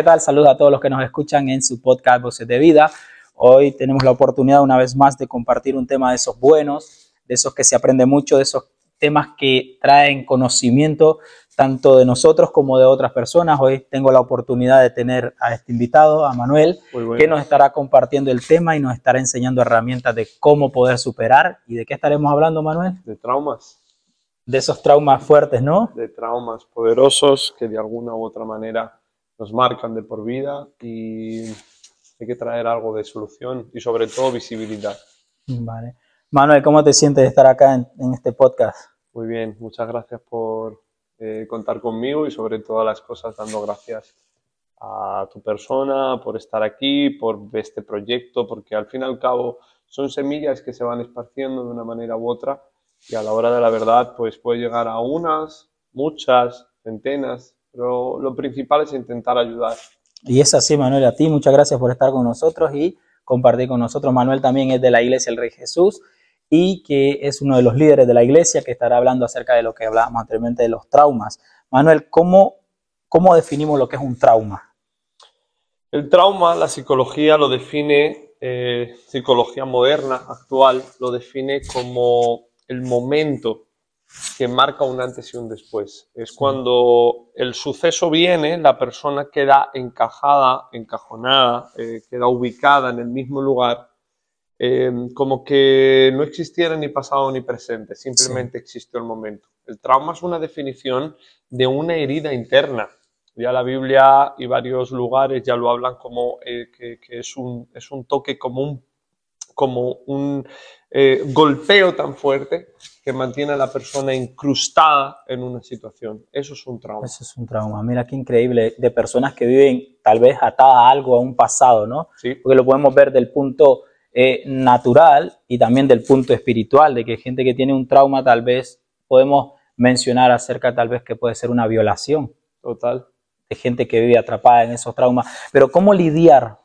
¿qué tal? Saludos a todos los que nos escuchan en su podcast Voces de Vida. Hoy tenemos la oportunidad una vez más de compartir un tema de esos buenos, de esos que se aprende mucho, de esos temas que traen conocimiento tanto de nosotros como de otras personas. Hoy tengo la oportunidad de tener a este invitado, a Manuel, que nos estará compartiendo el tema y nos estará enseñando herramientas de cómo poder superar. ¿Y de qué estaremos hablando, Manuel? De traumas. De esos traumas fuertes, ¿no? De traumas poderosos que de alguna u otra manera nos marcan de por vida y hay que traer algo de solución y sobre todo visibilidad. Vale. Manuel, ¿cómo te sientes de estar acá en este podcast? Muy bien, muchas gracias por eh, contar conmigo y sobre todas las cosas dando gracias a tu persona por estar aquí, por este proyecto, porque al fin y al cabo son semillas que se van esparciendo de una manera u otra y a la hora de la verdad pues puede llegar a unas, muchas, centenas, pero lo principal es intentar ayudar. Y es así, Manuel, a ti muchas gracias por estar con nosotros y compartir con nosotros. Manuel también es de la Iglesia El Rey Jesús y que es uno de los líderes de la iglesia que estará hablando acerca de lo que hablábamos anteriormente de los traumas. Manuel, ¿cómo, cómo definimos lo que es un trauma? El trauma, la psicología lo define, eh, psicología moderna, actual, lo define como el momento que marca un antes y un después. Es cuando el suceso viene, la persona queda encajada, encajonada, eh, queda ubicada en el mismo lugar Em, como que no existiera ni pasado ni presente, simplemente existió el momento. El trauma es una definición de una herida interna. Ya la Biblia y varios lugares ya lo hablan como eh, que, es, un, es, un, toque como un, como un eh, golpeo tan fuerte que mantiene a la persona incrustada en una situación. Eso es un trauma. Eso es un trauma. Mira qué increíble de personas que viven tal vez atadas a algo, a un pasado, ¿no? Sí. Porque lo podemos ver del punto eh, natural y también del punto espiritual, de que gente que tiene un trauma tal vez podemos mencionar acerca tal vez que puede ser una violación. Total. De gente que vive atrapada en esos traumas. Pero ¿cómo lidiar?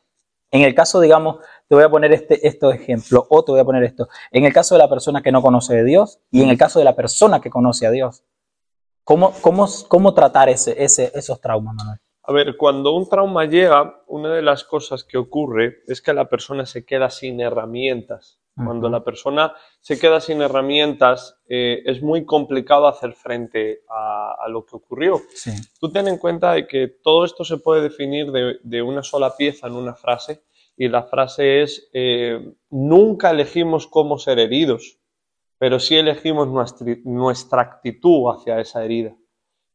En el caso, digamos, te voy a poner este, estos ejemplos o te voy a poner esto. En el caso de la persona que no conoce de Dios y en el caso de la persona que conoce a Dios. ¿Cómo, cómo, cómo tratar ese, ese, esos traumas, Manuel? A ver, cuando un trauma llega, una de las cosas que ocurre es que la persona se queda sin herramientas. Cuando la persona se queda sin herramientas, eh, es muy complicado hacer frente a, lo que ocurrió. Tú ten en cuenta de que todo esto se puede definir de, una sola pieza en una frase, y la frase es, eh, nunca elegimos cómo ser heridos, pero sí elegimos nuestra actitud hacia esa herida.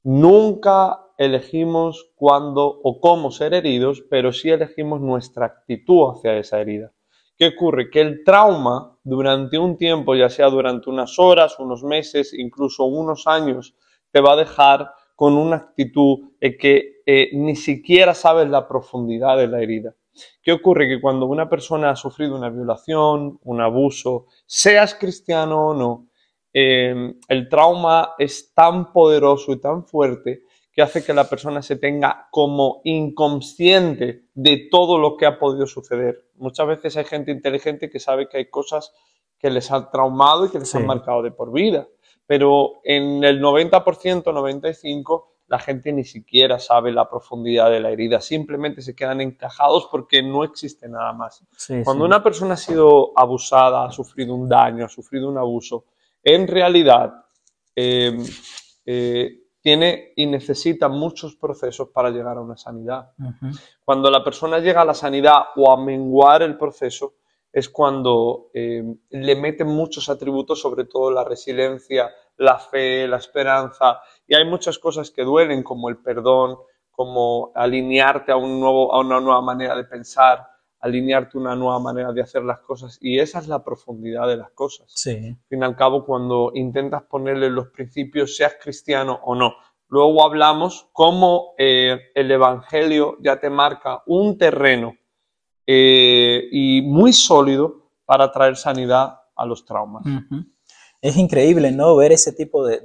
Nunca elegimos cuándo o cómo ser heridos, pero sí elegimos nuestra actitud hacia esa herida. ¿Qué ocurre? Que el trauma durante un tiempo, ya sea durante unas horas, unos meses, incluso unos años, te va a dejar con una actitud de que eh, ni siquiera sabes la profundidad de la herida. ¿Qué ocurre? Que cuando una persona ha sufrido una violación, un abuso, seas cristiano o no, eh, el trauma es tan poderoso y tan fuerte que hace que la persona se tenga como inconsciente de todo lo que ha podido suceder. Muchas veces hay gente inteligente que sabe que hay cosas que les han traumado y que les han marcado de por vida, pero en el 90%, 95%, la gente ni siquiera sabe la profundidad de la herida, simplemente se quedan encajados porque no existe nada más. Cuando una persona ha sido abusada, ha sufrido un daño, ha sufrido un abuso, en realidad eh, eh, tiene y necesita muchos procesos para llegar a una sanidad. Cuando la persona llega a la sanidad o a menguar el proceso, es cuando eh, le meten muchos atributos, sobre todo la resiliencia, la fe, la esperanza, y hay muchas cosas que duelen, como el perdón, como alinearte a, un nuevo, a una nueva manera de pensar, alinearte a una nueva manera de hacer las cosas, y esa es la profundidad de las cosas. Sí. Al fin y al cabo, cuando intentas ponerle los principios, seas cristiano o no, Luego hablamos cómo eh, el Evangelio ya te marca un terreno eh, y muy sólido para traer sanidad a los traumas. Es increíble, ¿no? Ver ese tipo de,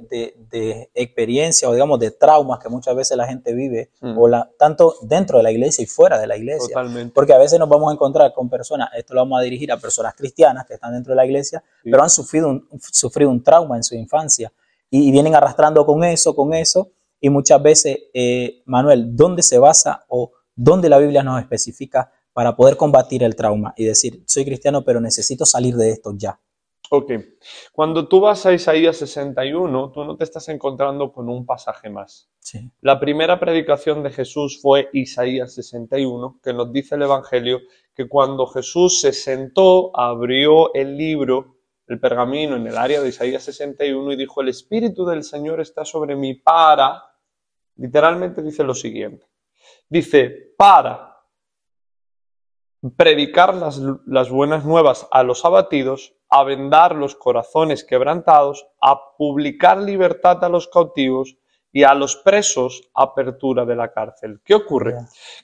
de, experiencia o, digamos, de traumas que muchas veces la gente vive, mm. o la, tanto dentro de la iglesia y fuera de la iglesia. Totalmente. Porque a veces nos vamos a encontrar con personas, esto lo vamos a dirigir a personas cristianas que están dentro de la iglesia, pero han sufrido un, sufrido un trauma en su infancia y, vienen arrastrando con eso, con eso, y muchas veces, eh, Manuel, ¿dónde se basa o ¿Dónde la Biblia nos especifica para poder combatir el trauma y decir, soy cristiano, pero necesito salir de esto ya? Ok, cuando tú vas a Isaías 61, tú no te estás encontrando con un pasaje más. Sí. La primera predicación de Jesús fue Isaías 61, que nos dice el Evangelio que cuando Jesús se sentó, abrió el libro, el pergamino en el área de Isaías 61 y dijo, el Espíritu del Señor está sobre mí para, literalmente dice lo siguiente, dice, para predicar las, las buenas nuevas a los abatidos, a vendar los corazones quebrantados, a publicar libertad a los cautivos y a los presos apertura de la cárcel. ¿Qué ocurre?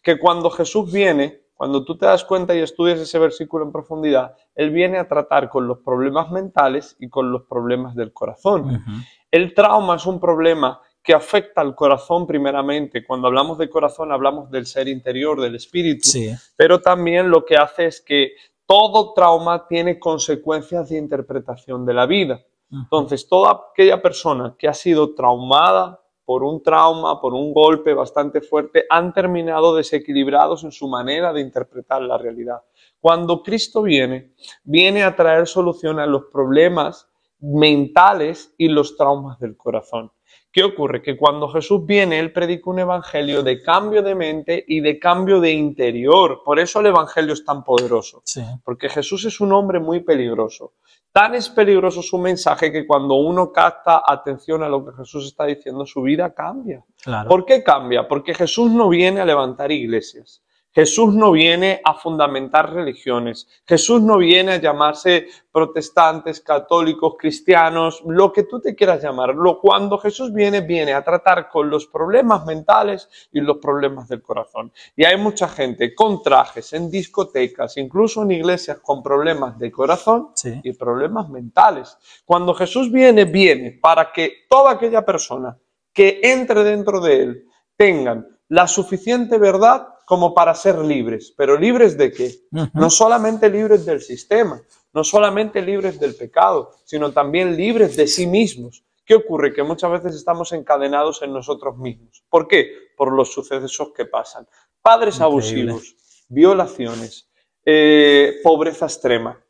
Que cuando Jesús viene, cuando tú te das cuenta y estudias ese versículo en profundidad, Él viene a tratar con los problemas mentales y con los problemas del corazón. El trauma es un problema que afecta al corazón primeramente. Cuando hablamos de corazón hablamos del ser interior, del espíritu, Sí, pero también lo que hace es que todo trauma tiene consecuencias de interpretación de la vida. Entonces, toda aquella persona que ha sido traumada por un trauma, por un golpe bastante fuerte, han terminado desequilibrados en su manera de interpretar la realidad. Cuando Cristo viene, viene a traer solución a los problemas mentales y los traumas del corazón. ¿Qué ocurre? Que cuando Jesús viene, Él predica un evangelio de cambio de mente y de cambio de interior. Por eso el evangelio es tan poderoso. sí, Porque Jesús es un hombre muy peligroso. Tan es peligroso su mensaje que cuando uno capta atención a lo que Jesús está diciendo, su vida cambia. claro. ¿Por qué cambia? Porque Jesús no viene a levantar iglesias. Jesús no viene a fundamentar religiones. Jesús no viene a llamarse protestantes, católicos, cristianos, lo que tú te quieras llamarlo. Cuando Jesús viene, viene a tratar con los problemas mentales y los problemas del corazón. Y hay mucha gente con trajes, en discotecas, incluso en iglesias con problemas de corazón Sí. y problemas mentales. Cuando Jesús viene, viene para que toda aquella persona que entre dentro de él tengan la suficiente verdad como para ser libres. ¿Pero libres de qué? No solamente libres del sistema, no solamente libres del pecado, sino también libres de sí mismos. ¿Qué ocurre? Que muchas veces estamos encadenados en nosotros mismos. ¿Por qué? Por los sucesos que pasan. Padres Increíble. abusivos, violaciones, eh, pobreza extrema,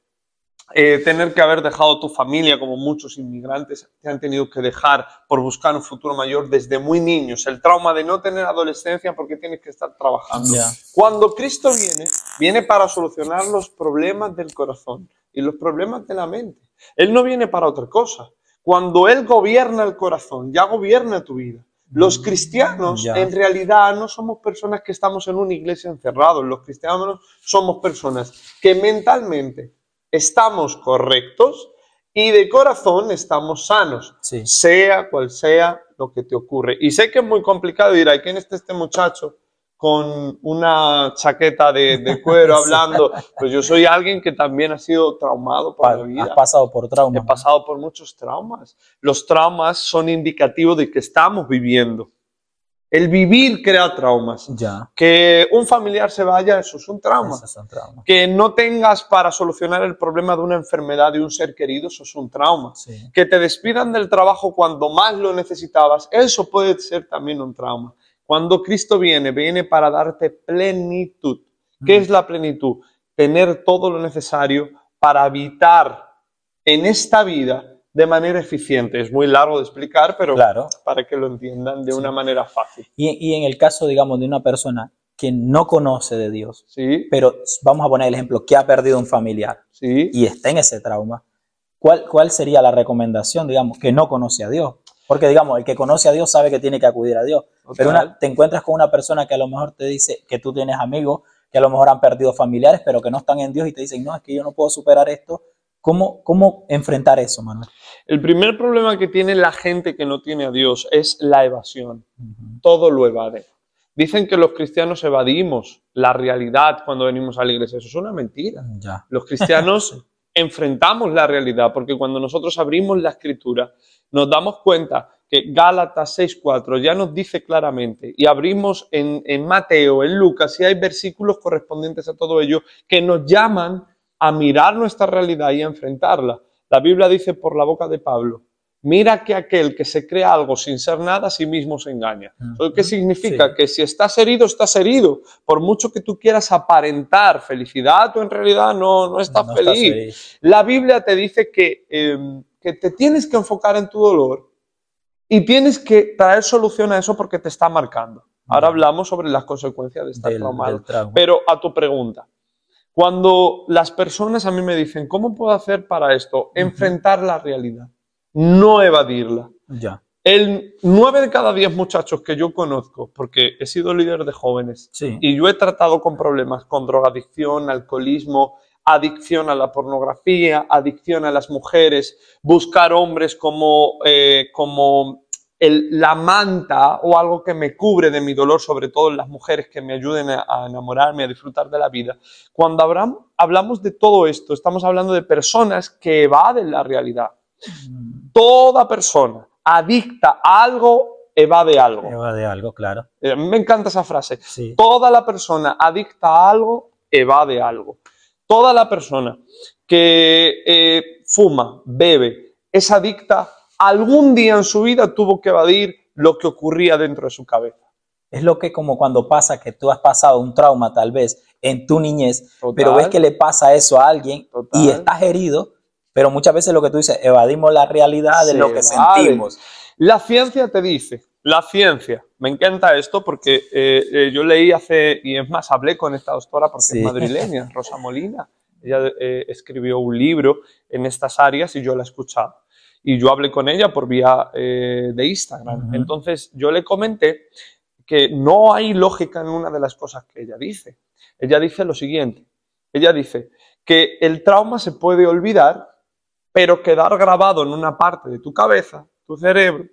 eh, tener que haber dejado tu familia, como muchos inmigrantes te han tenido que dejar por buscar un futuro mayor desde muy niños, el trauma de no tener adolescencia porque tienes que estar trabajando. Ya. Cuando Cristo viene, viene para solucionar los problemas del corazón y los problemas de la mente. Él no viene para otra cosa. Cuando Él gobierna el corazón, ya gobierna tu vida. Los cristianos Ya. en realidad no somos personas que estamos en una iglesia encerrados. Los cristianos somos personas que mentalmente estamos correctos y de corazón estamos sanos, Sí. sea cual sea lo que te ocurre. Y sé que es muy complicado ir, ¿quién está este muchacho con una chaqueta de, de cuero hablando? Pues yo soy alguien que también ha sido traumado por Pa- la Has vida. pasado por trauma. He pasado por muchos traumas. Los traumas son indicativos de que estamos viviendo. El vivir crea traumas. Ya. Que un familiar se vaya, eso es un trauma. Que no tengas para solucionar el problema de una enfermedad de un ser querido, eso es un trauma. Sí. Que te despidan del trabajo cuando más lo necesitabas, eso puede ser también un trauma. Cuando Cristo viene, viene para darte plenitud. ¿Qué Mm. es la plenitud? Tener todo lo necesario para habitar en esta vida de manera eficiente. Es muy largo de explicar, pero Claro. para que lo entiendan de Sí. una manera fácil. Y, y en el caso, digamos, de una persona que no conoce de Dios, ¿Sí? pero vamos a poner el ejemplo, que ha perdido un familiar ¿Sí? y está en ese trauma, ¿cuál, cuál sería la recomendación, digamos, que no conoce a Dios? Porque, digamos, el que conoce a Dios sabe que tiene que acudir a Dios. Pero una- te encuentras con una persona que a lo mejor te dice que tú tienes amigos, que a lo mejor han perdido familiares, pero que no están en Dios y te dicen, no, es que yo no puedo superar esto. ¿Cómo, cómo enfrentar eso, Manuel? El primer problema que tiene la gente que no tiene a Dios es la evasión. Todo lo evade. Dicen que los cristianos evadimos la realidad cuando venimos a la iglesia. Eso es una mentira. Ya. Los cristianos enfrentamos la realidad porque cuando nosotros abrimos la escritura nos damos cuenta que Gálatas 6.4 ya nos dice claramente y abrimos en, en Mateo, en Lucas, y hay versículos correspondientes a todo ello que nos llaman a mirar nuestra realidad y a enfrentarla. La Biblia dice por la boca de Pablo, Mira que aquel que se crea algo sin ser nada, a sí mismo se engaña. ¿Qué significa? Que si estás herido, estás herido. Por mucho que tú quieras aparentar felicidad, tú en realidad no, no, estás, feliz. La Biblia te dice que, em, que te tienes que enfocar en tu dolor y tienes que traer solución a eso porque te está marcando. Ahora hablamos sobre las consecuencias de estar traumado. Pero a tu pregunta, cuando las personas a mí me dicen, ¿cómo puedo hacer para esto? Enfrentar la realidad no evadirla. Ya. El 9 de cada 10 muchachos que yo conozco, porque he sido líder de jóvenes y yo he tratado con problemas con drogadicción, alcoholismo, adicción a la pornografía, adicción a las mujeres, buscar hombres como, eh, como la manta o algo que me cubre de mi dolor, sobre todo las mujeres que me ayuden a, a enamorarme, a disfrutar de la vida. Cuando hablamos de todo esto, estamos hablando de personas que evaden la realidad. Toda persona adicta a algo evade algo. Evade algo, claro. Eh, me encanta esa frase. Toda la persona adicta a algo evade algo. Toda la persona que eh, fuma, bebe, es adicta, algún día en su vida tuvo que evadir lo que ocurría dentro de su cabeza. Es lo que como cuando pasa que tú has pasado un trauma tal vez en tu niñez, pero ves que le pasa eso a alguien y estás herido, pero muchas veces lo que tú dices, evadimos la realidad de lo que sentimos. La ciencia te dice, la ciencia, me encanta esto porque eh, eh, yo leí hace, y es más, hablé con esta doctora porque es madrileña, Rosa Molina. Ella eh, escribió un libro en estas áreas y yo la he escuchado. Y yo hablé con ella por vía de Instagram. Entonces yo le comenté que no hay lógica en una de las cosas que ella dice. Ella dice lo siguiente. Ella dice que el trauma se puede olvidar pero quedar grabado en una parte de tu cabeza, tu cerebro,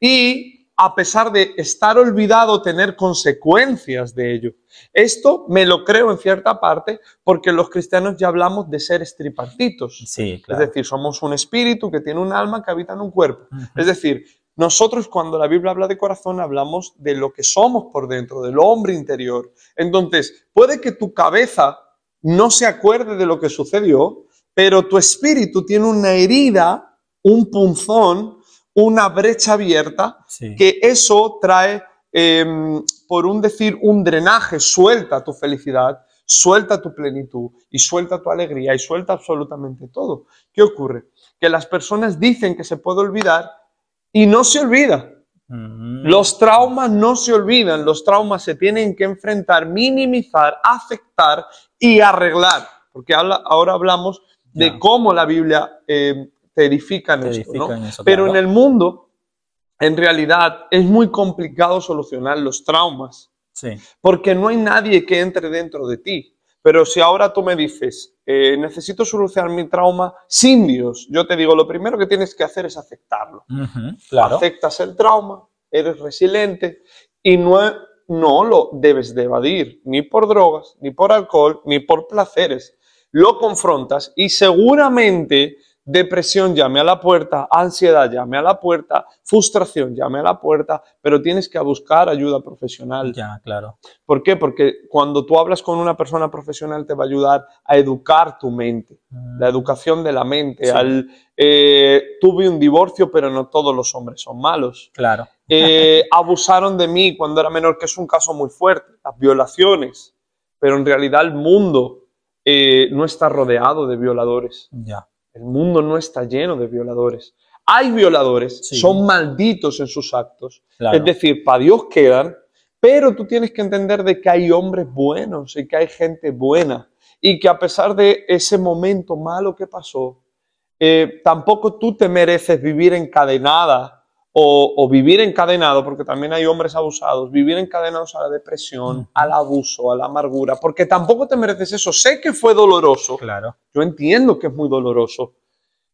y a pesar de estar olvidado, tener consecuencias de ello. Esto me lo creo en cierta parte porque los cristianos ya hablamos de seres tripartitos. Sí, Es decir, somos un espíritu que tiene un alma que habita en un cuerpo. Es decir, nosotros cuando la Biblia habla de corazón hablamos de lo que somos por dentro, del hombre interior. Entonces, puede que tu cabeza no se acuerde de lo que sucedió, pero tu espíritu tiene una herida, un punzón, una brecha abierta, que eso trae, em, por un decir, un drenaje, suelta tu felicidad, suelta tu plenitud y suelta tu alegría y suelta absolutamente todo. ¿Qué ocurre? Que las personas dicen que se puede olvidar y no se olvida. Mm. Los traumas no se olvidan, los traumas se tienen que enfrentar, minimizar, aceptar y arreglar. Porque ahora hablamos de cómo la Biblia eh, te edifica en esto. Pero en el mundo, en realidad, es muy complicado solucionar los traumas. Porque no hay nadie que entre dentro de ti. Pero si ahora tú me dices, eh, necesito solucionar mi trauma sin Dios, yo te digo, lo primero que tienes que hacer es aceptarlo. Aceptas el trauma, eres resiliente y no, no lo debes de evadir, ni por drogas, ni por alcohol, ni por placeres lo confrontas y seguramente depresión llame a la puerta, ansiedad llame a la puerta, frustración llame a la puerta, pero tienes que buscar ayuda profesional. Ya, claro. ¿Por qué? Porque cuando tú hablas con una persona profesional te va a ayudar a educar tu mente, mm. la educación de la mente. Al, eh, tuve un divorcio, pero no todos los hombres son malos. Claro. Eh, abusaron de mí cuando era menor, que es un caso muy fuerte, las violaciones, pero en realidad el mundo eh, no está rodeado de violadores. Ya. El mundo no está lleno de violadores. Hay violadores, son malditos en sus actos. Es decir, para Dios quedan, pero tú tienes que entender de que hay hombres buenos y que hay gente buena. Y que a pesar de ese momento malo que pasó, eh, tampoco tú te mereces vivir encadenada o, vivir encadenado, porque también hay hombres abusados, vivir encadenados a la depresión, al abuso, a la amargura, porque tampoco te mereces eso. Sé que fue doloroso. Claro. Yo entiendo que es muy doloroso.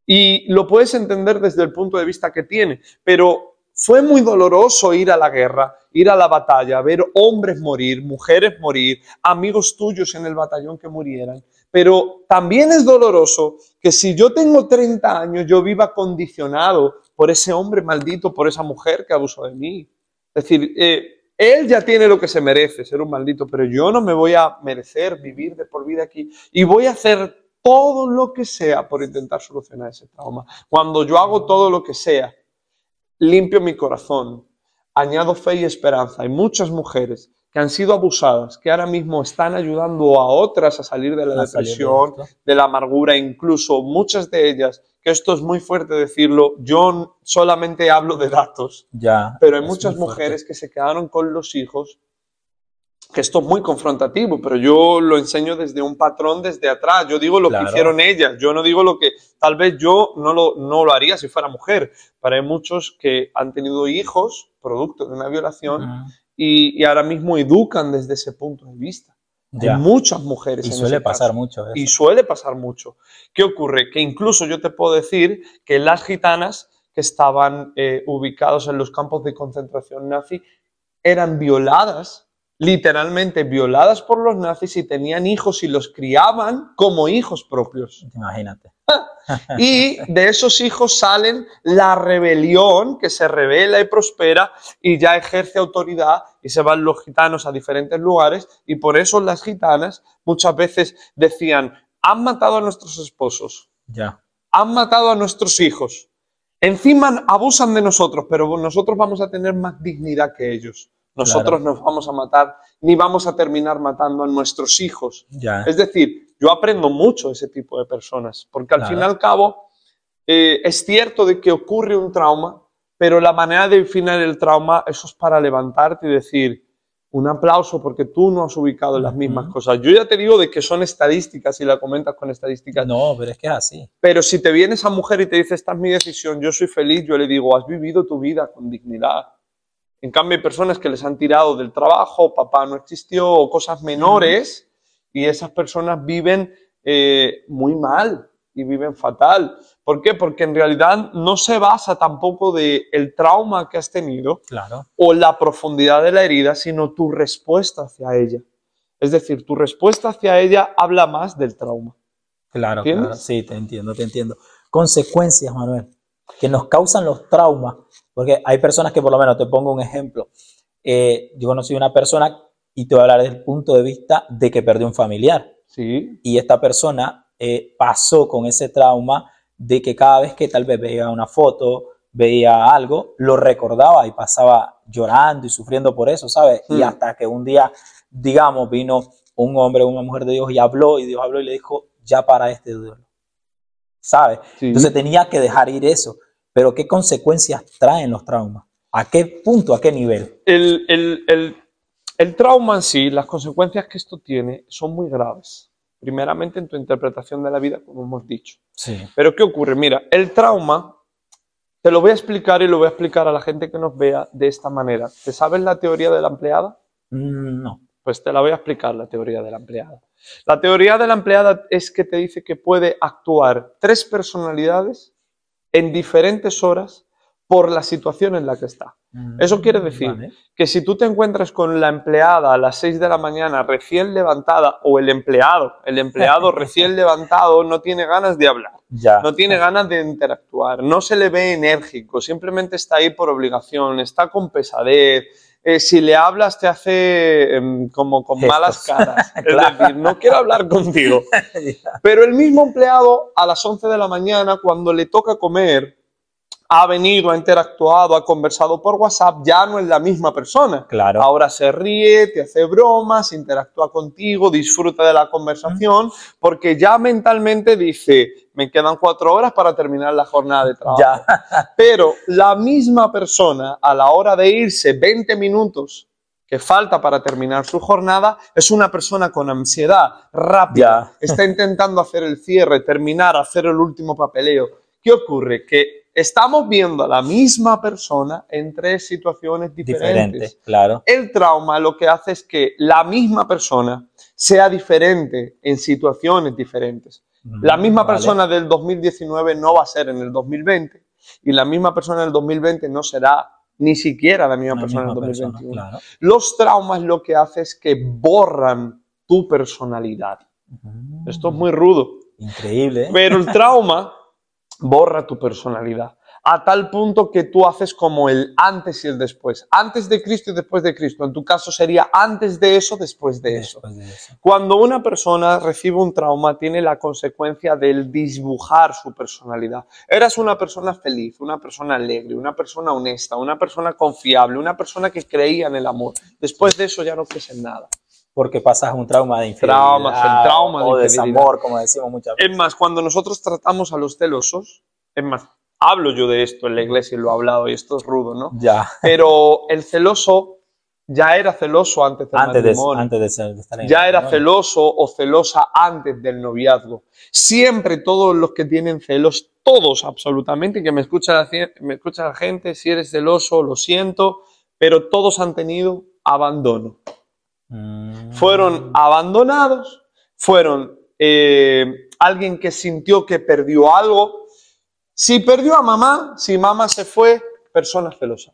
Y lo puedes entender desde el punto de vista que tiene, pero fue muy doloroso ir a la guerra, ir a la batalla, ver hombres morir, mujeres morir, amigos tuyos en el batallón que murieran. Pero también es doloroso que si yo tengo 30 años, yo viva condicionado por ese hombre maldito, por esa mujer que abusó de mí. Es decir, eh, él ya tiene lo que se merece, ser un maldito, pero yo no me voy a merecer vivir de por vida aquí y voy a hacer todo lo que sea por intentar solucionar ese trauma. Cuando yo hago todo lo que sea, limpio mi corazón, añado fe y esperanza. Hay muchas mujeres que han sido abusadas, que ahora mismo están ayudando a otras a salir de la depresión, de, la amargura, incluso muchas de ellas, que esto es muy fuerte decirlo, yo solamente hablo de datos, ya, pero hay muchas mujeres que se quedaron con los hijos, que esto es muy confrontativo, pero yo lo enseño desde un patrón desde atrás, yo digo lo que hicieron ellas, yo no digo lo que tal vez yo no lo, no lo haría si fuera mujer, pero hay muchos que han tenido hijos producto de una violación y, ahora mismo educan desde ese punto de vista. Hay muchas mujeres. Y suele pasar mucho. Y suele pasar mucho. ¿Qué ocurre? Que incluso yo te puedo decir que las gitanas que estaban eh, ubicados en los campos de concentración nazi eran violadas, literalmente violadas por los nazis y tenían hijos y los criaban como hijos propios. Imagínate. Y de esos hijos salen la rebelión que se revela y prospera y ya ejerce autoridad y se van los gitanos a diferentes lugares y por eso las gitanas muchas veces decían, han matado a nuestros esposos, ya. han matado a nuestros hijos, encima abusan de nosotros, pero nosotros vamos a tener más dignidad que ellos. Nosotros nos vamos a matar ni vamos a terminar matando a nuestros hijos. Ya. Es decir, yo aprendo mucho de ese tipo de personas, porque al fin y al cabo eh, es cierto de que ocurre un trauma, pero la manera de definir el trauma, eso es para levantarte y decir, un aplauso porque tú no has ubicado las mismas cosas. Yo ya te digo de que son estadísticas y la comentas con estadísticas. No, pero es que es así. Pero si te viene esa mujer y te dice, esta es mi decisión, yo soy feliz, yo le digo, has vivido tu vida con dignidad. En cambio, hay personas que les han tirado del trabajo, papá no existió, o cosas menores, y esas personas viven eh, muy mal y viven fatal. ¿Por qué? Porque en realidad no se basa tampoco de el trauma que has tenido claro. o la profundidad de la herida, sino tu respuesta hacia ella. Es decir, tu respuesta hacia ella habla más del trauma. Claro, claro. Sí, te entiendo, te entiendo. Consecuencias, Manuel, que nos causan los traumas, porque hay personas que, por lo menos, te pongo un ejemplo. Eh, yo conocí una persona y te voy a hablar desde el punto de vista de que perdió un familiar. Sí. Y esta persona eh, pasó con ese trauma de que cada vez que tal vez veía una foto, veía algo, lo recordaba y pasaba llorando y sufriendo por eso, ¿sabes? Y hmm. hasta que un día, digamos, vino un hombre o una mujer de Dios y habló, y Dios habló y le dijo, ya para este duelo, ¿sabes? Entonces tenía que dejar ir eso. Pero ¿qué consecuencias traen los traumas? ¿A qué punto, a qué nivel? El, el, el el trauma en sí, las consecuencias que esto tiene son muy graves. Primeramente en tu interpretación de la vida, como hemos dicho. Sí. Pero ¿qué ocurre? Mira, el trauma, te lo voy a explicar y lo voy a explicar a la gente que nos vea de esta manera. ¿Te sabes la teoría de la empleada? Mm, no. Pues te la voy a explicar, la teoría de la empleada. La teoría de la empleada es que te dice que puede actuar tres personalidades en diferentes horas por la situación en la que está. Mm, Eso quiere decir que si tú te encuentras con la empleada a las 6 de la mañana recién levantada o el empleado, el empleado recién levantado no tiene ganas de hablar, ya. no tiene ganas de interactuar, no se le ve enérgico, simplemente está ahí por obligación, está con pesadez, eh, si le hablas te hace em, como con malas caras. Es decir, no quiero hablar contigo. Pero el mismo empleado a las 11 de la mañana, cuando le toca comer, ha venido, ha interactuado, ha conversado por WhatsApp, ya no es la misma persona. Claro. Ahora se ríe, te hace bromas, interactúa contigo, disfruta de la conversación, porque ya mentalmente dice, me quedan cuatro horas para terminar la jornada de trabajo. Ya. Pero la misma persona, a la hora de irse 20 minutos que falta para terminar su jornada, es una persona con ansiedad rápida, está intentando hacer el cierre, terminar, hacer el último papeleo. ¿Qué ocurre? Que estamos viendo a la misma persona en tres situaciones diferentes. claro. El trauma lo que hace es que la misma persona sea diferente en situaciones diferentes. Mm, la misma persona del 2019 no va a ser en el 2020 y la misma persona del 2020 no será ni siquiera la misma persona en el 2021. Los traumas lo que hace es que borran tu personalidad. Esto es muy rudo. Increíble. Pero el trauma borra tu personalidad. a tal punto que tú haces como el antes y el después. Antes de Cristo y después de Cristo. En tu caso sería antes de eso, después de eso. De eso. Cuando una persona recibe un trauma, tiene la consecuencia del disbujar su personalidad. Eras una persona feliz, una persona alegre, una persona honesta, una persona confiable, una persona que creía en el amor. Después de eso ya no crees en nada. Porque pasas un trauma de infidelidad Traumas, el trauma de o infidelidad. desamor, como decimos muchas veces. Es más, cuando nosotros tratamos a los celosos, es más, hablo yo de esto en la iglesia y lo he hablado y esto es rudo, ¿no? Ya, Pero el celoso ya era celoso antes del antes de, matrimonio. antes de, ser- de estar en ya era celoso o celosa antes del noviazgo. Siempre todos los que tienen celos, todos absolutamente, que me escucha, la, me escucha la gente, si eres celoso, lo siento, pero todos han tenido abandono. Mm. Fueron abandonados, fueron eh, alguien que sintió que perdió algo. Si perdió a mamá, si mamá se fue, persona celosa.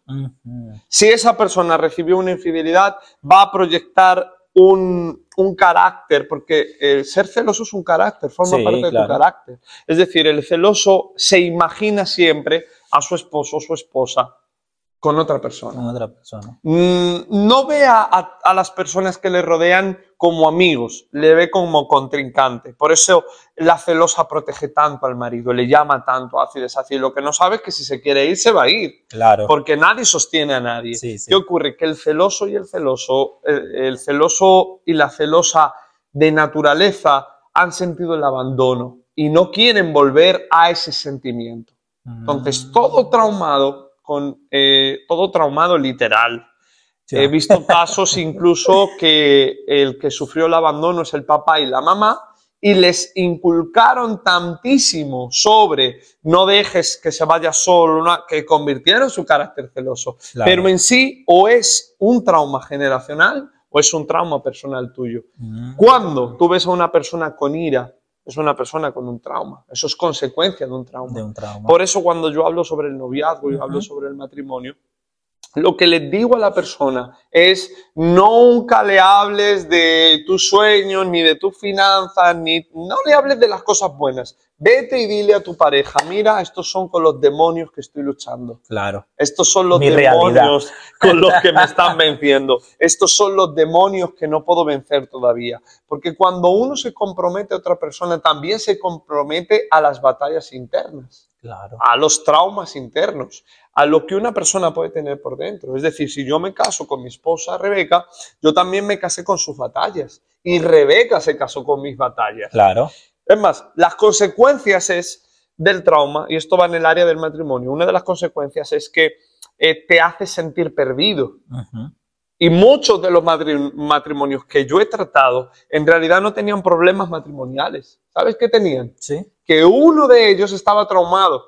Si esa persona recibió una infidelidad, va a proyectar un, un carácter, porque el ser celoso es un carácter, forma Sí, parte de tu carácter. Es decir, el celoso se imagina siempre a su esposo o su esposa con otra persona. Con otra persona. Mm, no ve a, a- a las personas que le rodean como amigos, le ve como contrincante. Por eso la celosa protege tanto al marido, le llama tanto a y deshacer. Lo que no sabe es que si se quiere ir, se va a ir Claro. porque nadie sostiene a nadie. Sí, sí. ¿Qué ocurre? Que el celoso y el celoso, el, el celoso y la celosa de naturaleza han sentido el abandono y no quieren volver a ese sentimiento. Entonces, Mm. todo traumado, con, eh, todo traumado literal. Ya. He visto casos incluso que el que sufrió el abandono es el papá y la mamá y les inculcaron tantísimo sobre no dejes que se vaya solo, que convirtieron su carácter celoso. Claro. Pero en sí o es un trauma generacional o es un trauma personal tuyo. Mm. Cuando tú ves a una persona con ira, es una persona con un trauma. Eso es consecuencia de un trauma. De un trauma. Por eso cuando yo hablo sobre el noviazgo y hablo sobre el matrimonio, lo que les digo a la persona es nunca le hables de tus sueños, ni de tus finanzas, ni no le hables de las cosas buenas. Vete y dile a tu pareja, mira, estos son con los demonios que estoy luchando. Claro. Estos son los Mi demonios con los que me están venciendo. Estos son los demonios que no puedo vencer todavía. Porque cuando uno se compromete a otra persona, también se compromete a las batallas internas Claro. a los traumas internos, a lo que una persona puede tener por dentro. Es decir, si yo me caso con mi esposa Rebeca, yo también me casé con sus batallas y Rebeca se casó con mis batallas. Claro. Es más, las consecuencias es del trauma, y esto va en el área del matrimonio, una de las consecuencias es que eh, te hace sentir perdido. Ujú. Y muchos de los matri- matrimonios que yo he tratado en realidad no tenían problemas matrimoniales. ¿Sabes qué tenían? Sí. Que uno de ellos estaba traumado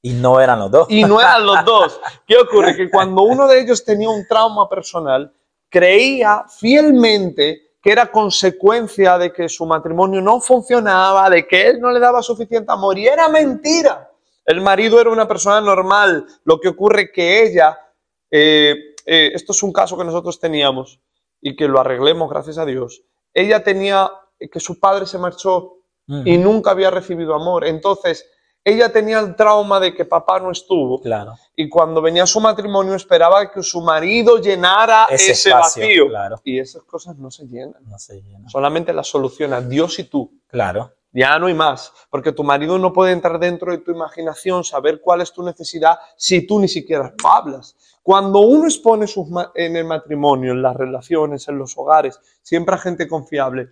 Y no eran los dos. y no eran los dos. ¿Qué ocurre? Que cuando uno de ellos tenía un trauma personal, creía fielmente que era consecuencia de que su matrimonio no funcionaba, de que él no le daba suficiente amor y era mentira. El marido era una persona normal. Lo que ocurre que ella, eh, eh, esto es un caso que nosotros teníamos y que lo arreglemos gracias a Dios. Ella tenía que su padre se marchó Ujú. y nunca había recibido amor. Entonces, ella tenía el trauma de que papá no estuvo Claro. y cuando venía su matrimonio esperaba que su marido llenara Ese ese, espacio, vacío. claro. Y esas cosas no se llenan. No se llena. Solamente las soluciona Dios y tú. Claro. Ya no hay más, porque tu marido no puede entrar dentro de tu imaginación, saber cuál es tu necesidad si tú ni siquiera hablas. Cuando uno expone sus en el matrimonio, en las relaciones, en los hogares, siempre a gente confiable,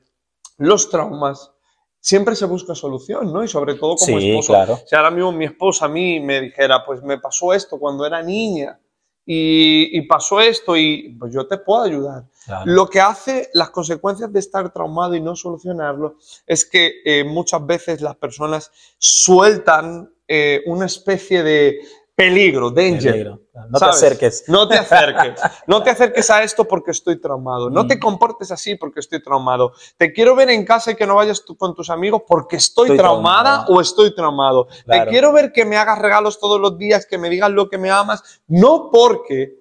los traumas, siempre se busca solución, ¿no? Y sobre todo como Sí, esposo. claro. Si ahora mismo mi esposa a mí me dijera, pues me pasó esto cuando era niña y, y pasó esto y pues yo te puedo ayudar. claro. Lo que hace las consecuencias de estar traumado y no solucionarlo es que eh, muchas veces las personas sueltan eh, una especie de peligro, danger. Peligro. No ¿sabes? te acerques. No te acerques. No te acerques a esto porque estoy traumado. No te Mm. comportes así porque estoy traumado. Te quiero ver en casa y que no vayas tú con tus amigos porque estoy, Estoy traumada o estoy traumado. Te Claro. quiero ver que me hagas regalos todos los días, que me digas lo que me amas, no porque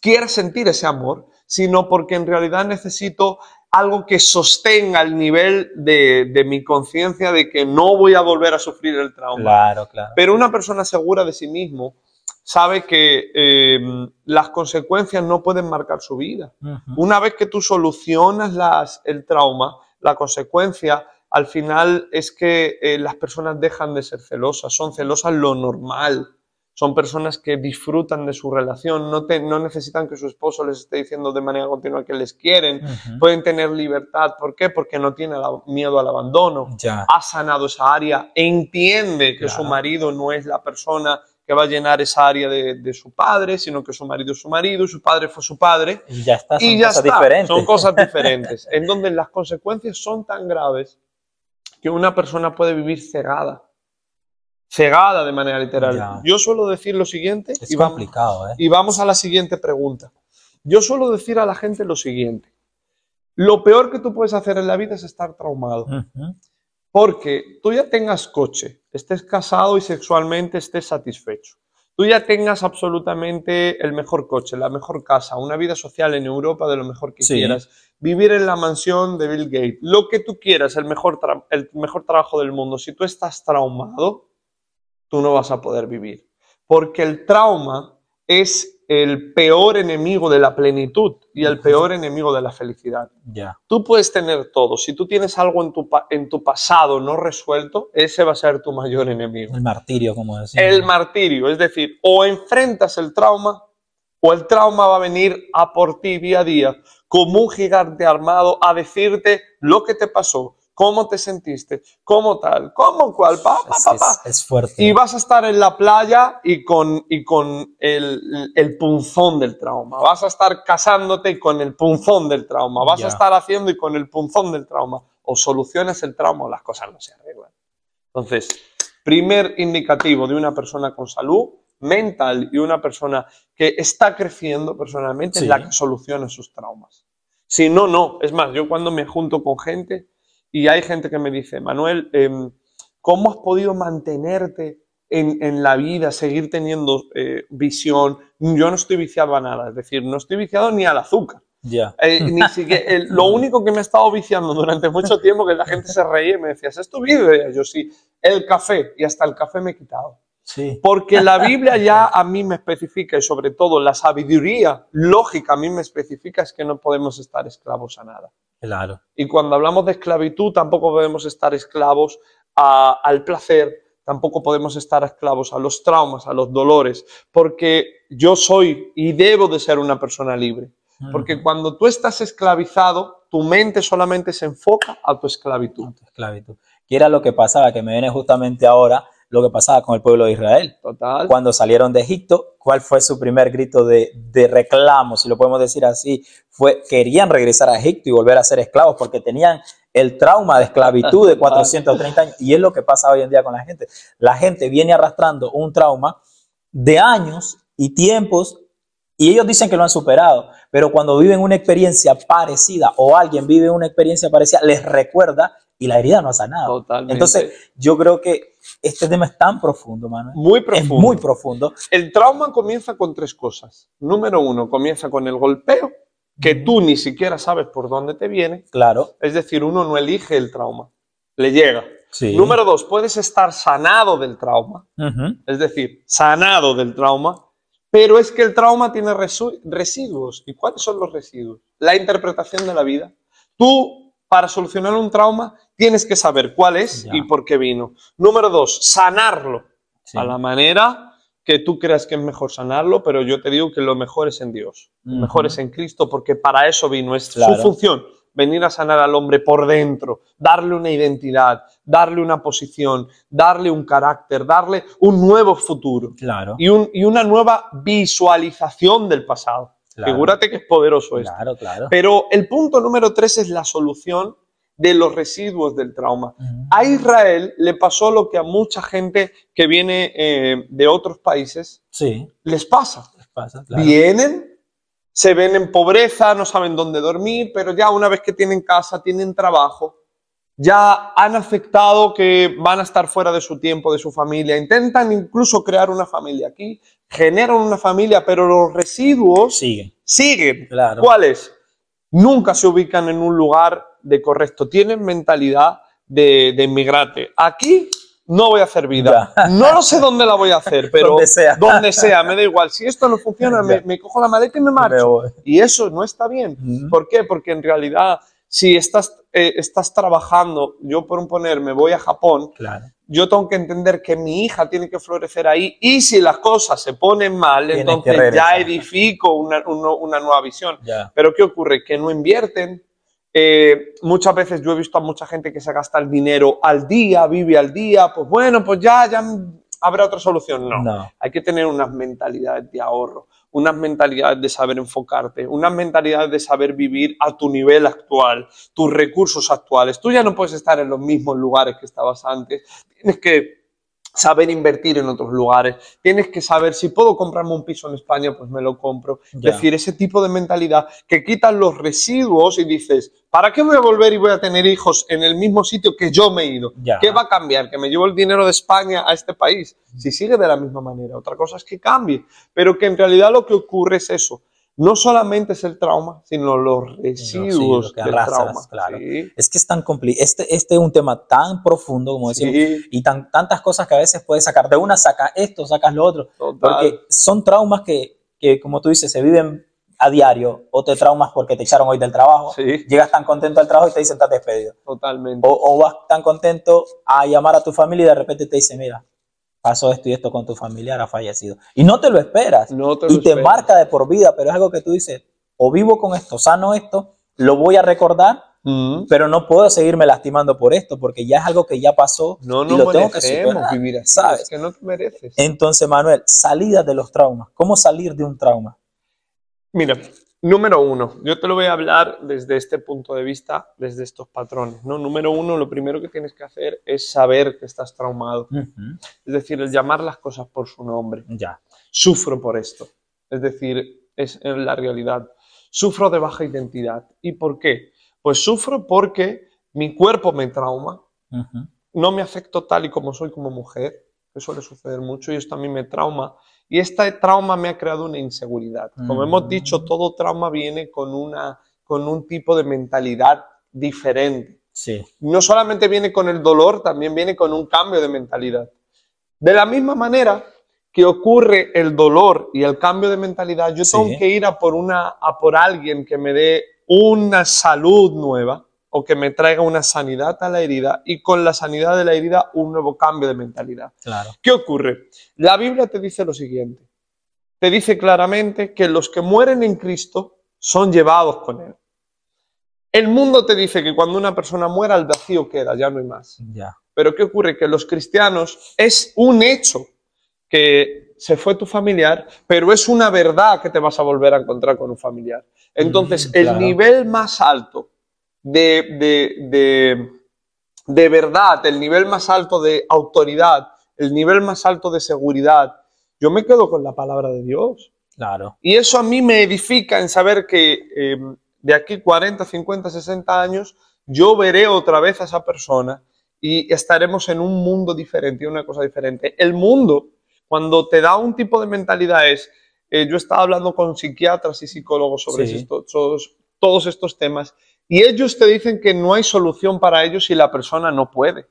quieras sentir ese amor, sino porque en realidad necesito algo que sostenga el nivel de, de mi conciencia de que no voy a volver a sufrir el trauma. Claro, claro. Pero una persona segura de sí mismo sabe que eh, las consecuencias no pueden marcar su vida. Ujú. Una vez que tú solucionas las, el trauma, la consecuencia al final es que eh, las personas dejan de ser celosas, son celosas lo normal. Son personas que disfrutan de su relación, no, te- no necesitan que su esposo les esté diciendo de manera continua que les quieren, pueden tener libertad. ¿Por qué? Porque no tiene la- miedo al abandono Ya. ha sanado esa área, entiende que su marido no es la persona que va a llenar esa área de, de su padre, sino que su marido es su marido y su padre fue su padre. Y ya está, son y ya cosas está, diferentes. son cosas diferentes, en donde las consecuencias son tan graves que una persona puede vivir cegada, cegada de manera literal. Ya. Yo suelo decir lo siguiente Es y vamos, ¿eh? y vamos a la siguiente pregunta. Yo suelo decir a la gente lo siguiente. Lo peor que tú puedes hacer en la vida es estar traumado. Porque tú ya tengas coche, estés casado y sexualmente estés satisfecho. Tú ya tengas absolutamente el mejor coche, la mejor casa, una vida social en Europa de lo mejor que Sí. quieras, vivir en la mansión de Bill Gates, lo que tú quieras, el mejor, el mejor trabajo del mundo. Si tú estás traumado, tú no vas a poder vivir. Porque el trauma es el peor enemigo de la plenitud y el peor enemigo de la felicidad. Ya. Tú puedes tener todo. Si tú tienes algo en tu, en tu pasado no resuelto, ese va a ser tu mayor enemigo. El martirio, como decía. El martirio, es decir, o enfrentas el trauma o el trauma va a venir a por ti día a día como un gigante armado a decirte lo que te pasó, cómo te sentiste, cómo tal, cómo cual, pa, pa, es, pa, pa. es- es fuerte. Y vas a estar en la playa y con, y con el, el punzón del trauma. Vas a estar casándote con el punzón del trauma. Vas a estar haciendo y con el punzón del trauma. O solucionas el trauma o las cosas no se arreglan. Entonces, primer indicativo de una persona con salud mental y una persona que está creciendo personalmente Sí. es la que soluciona sus traumas. Si no, no. Es más, yo cuando me junto con gente y hay gente que me dice, Manuel, em, ¿cómo has podido mantenerte en, en la vida, seguir teniendo eh, visión? Yo no estoy viciado a nada, es decir, no estoy viciado ni al azúcar. Ya. Eh, ni siquiera, lo único que me he estado viciando durante mucho tiempo, que la gente se reía y me decía, ¿es tu vida? Yo sí, el café, y hasta el café me he quitado. Sí. Porque la Biblia ya a mí me especifica, y sobre todo la sabiduría lógica a mí me especifica, es que no podemos estar esclavos a nada. Claro. Y cuando hablamos de esclavitud, tampoco podemos estar esclavos a- al placer, tampoco podemos estar esclavos a los traumas, a los dolores, porque yo soy y debo de ser una persona libre. Porque cuando tú estás esclavizado, tu mente solamente se enfoca a tu esclavitud. Esclavitud. Que era lo que pasaba, que me viene justamente ahora lo que pasaba con el pueblo de Israel. Total. Cuando salieron de Egipto, ¿cuál fue su primer grito de, de reclamo, si lo podemos decir así? Fue, querían regresar a Egipto y volver a ser esclavos porque tenían el trauma de esclavitud de 430 años. Y es lo que pasa hoy en día con la gente. La gente viene arrastrando un trauma de años y tiempos y ellos dicen que lo han superado, pero cuando viven una experiencia parecida o alguien vive una experiencia parecida, les recuerda y la herida no ha sanado. Totalmente. Entonces, yo creo que este tema es tan profundo, Manuel. muy profundo. Es muy profundo. El trauma comienza con tres cosas. Número uno, comienza con el golpeo, que tú ni siquiera sabes por dónde te viene. Claro. Es decir, uno no elige el trauma, le llega. Sí. Número dos, puedes estar sanado del trauma, es decir, sanado del trauma, pero es que el trauma tiene residuos. ¿Y cuáles son los residuos? La interpretación de la vida. Tú, para solucionar un trauma, tienes que saber cuál es Ya. y por qué vino. Número dos, sanarlo Sí. a la manera que tú creas que es mejor sanarlo, pero yo te digo que lo mejor es en Dios, lo mejor es en Cristo, porque para eso vino, es Claro. su función, venir a sanar al hombre por dentro, darle una identidad, darle una posición, darle un carácter, darle un nuevo futuro Claro. y, un- y una nueva visualización del pasado. Claro. Figúrate que es poderoso esto. Claro, claro. Pero el punto número tres es la solución de los residuos del trauma. A Israel le pasó lo que a mucha gente que viene eh, de otros países Sí, les pasa. les pasa, claro. Vienen, se ven en pobreza, no saben dónde dormir, pero ya una vez que tienen casa, tienen trabajo, ya han aceptado que van a estar fuera de su tiempo, de su familia, intentan incluso crear una familia aquí, generan una familia, pero los residuos Siguen, siguen. claro. ¿Cuáles? nunca se ubican en un lugar de correcto. Tienen mentalidad de, de inmigrante. Aquí no voy a hacer vida. No lo sé dónde la voy a hacer, pero Donde sea. donde sea, me da igual. Si esto no funciona, me, cojo la maleta y me marcho. Y eso no está bien. ¿Por qué? Porque en realidad, si estás, eh, estás trabajando, yo por un poner, me voy a Japón, Claro. yo tengo que entender que mi hija tiene que florecer ahí y si las cosas se ponen mal, Tienes entonces ya edifico una, una nueva visión. Ya. Pero ¿qué ocurre? Que no invierten. Eh, muchas veces yo he visto a mucha gente que se gasta el dinero al día, vive al día, pues bueno, pues ya, ya habrá otra solución. No. No. Hay que tener unas mentalidades de ahorro, unas mentalidades de saber enfocarte, unas mentalidades de saber vivir a tu nivel actual, tus recursos actuales. Tú ya no puedes estar en los mismos lugares que estabas antes. Tienes que saber invertir en otros lugares. Tienes que saber si puedo comprarme un piso en España, pues me lo compro. Es decir, ese tipo de mentalidad que quitan los residuos y dices, ¿para qué voy a volver y voy a tener hijos en el mismo sitio que yo me he ido? Ya. ¿Qué va a cambiar? ¿Que me llevo el dinero de España a este país? Si sigue de la misma manera. Otra cosa es que cambie. Pero que en realidad lo que ocurre es eso. No solamente es el trauma, sino los residuos que del arrastras, trauma. claro. Sí, Es que es tan complicado. Este, este es un tema tan profundo, como decimos, sí, y tan, tantas cosas que a veces puedes sacar. De una sacas esto, sacas lo otro. total. Porque son traumas que, que, como tú dices, se viven a diario. O te traumas porque te echaron hoy del trabajo. Sí, Llegas tan contento al trabajo y te dicen, estás despedido. totalmente. O, o vas tan contento a llamar a tu familia y de repente te dicen, mira, pasó esto y esto con tu familiar, ha fallecido. Y no te lo esperas. No te lo y te esperas. marca de por vida, pero es algo que tú dices, o vivo con esto, sano esto, lo voy a recordar, Mm. pero no puedo seguirme lastimando por esto, porque ya es algo que ya pasó No y nos lo tengo que superar. vivir así. ¿sabes? Es que no te mereces. Entonces, Manuel, salida de los traumas. ¿Cómo salir de un trauma? Mira, número uno, yo te lo voy a hablar desde este punto de vista, desde estos patrones. ¿no? Número uno, lo primero que tienes que hacer es saber que estás traumado. Ujú, Es decir, el llamar las cosas por su nombre. Ya. Sufro por esto. Es decir, es en la realidad. Sufro de baja identidad. ¿Y por qué? Pues sufro porque mi cuerpo me trauma, Ujú, no me afecto tal y como soy como mujer, que suele suceder mucho y esto a mí me trauma. Y este trauma me ha creado una inseguridad. Como hemos Mm. dicho, todo trauma viene con, una, con un tipo de mentalidad diferente. Sí. No solamente viene con el dolor, también viene con un cambio de mentalidad. De la misma manera que ocurre el dolor y el cambio de mentalidad, yo Sí. tengo que ir a por, una, a por alguien que me dé una salud nueva o que me traiga una sanidad a la herida y con la sanidad de la herida un nuevo cambio de mentalidad. Claro. ¿Qué ocurre? La Biblia te dice lo siguiente. Te dice claramente que los que mueren en Cristo son llevados con Él. El mundo te dice que cuando una persona muera, el vacío queda, ya no hay más. Ya. Pero ¿qué ocurre? Que los cristianos es un hecho que se fue tu familiar, pero es una verdad que te vas a volver a encontrar con un familiar. Entonces, Mm, el nivel más alto de, de, de, de verdad, el nivel más alto de autoridad, el nivel más alto de seguridad, yo me quedo con la palabra de Dios. Claro. Y eso a mí me edifica en saber que eh, de aquí 40, 50, 60 años, yo veré otra vez a esa persona y estaremos en un mundo diferente y una cosa diferente. El mundo, cuando te da un tipo de mentalidad es, eh, yo estaba hablando con psiquiatras y psicólogos sobre Sí. esto- todos, todos estos temas y ellos te dicen que no hay solución para ellos si la persona no puede.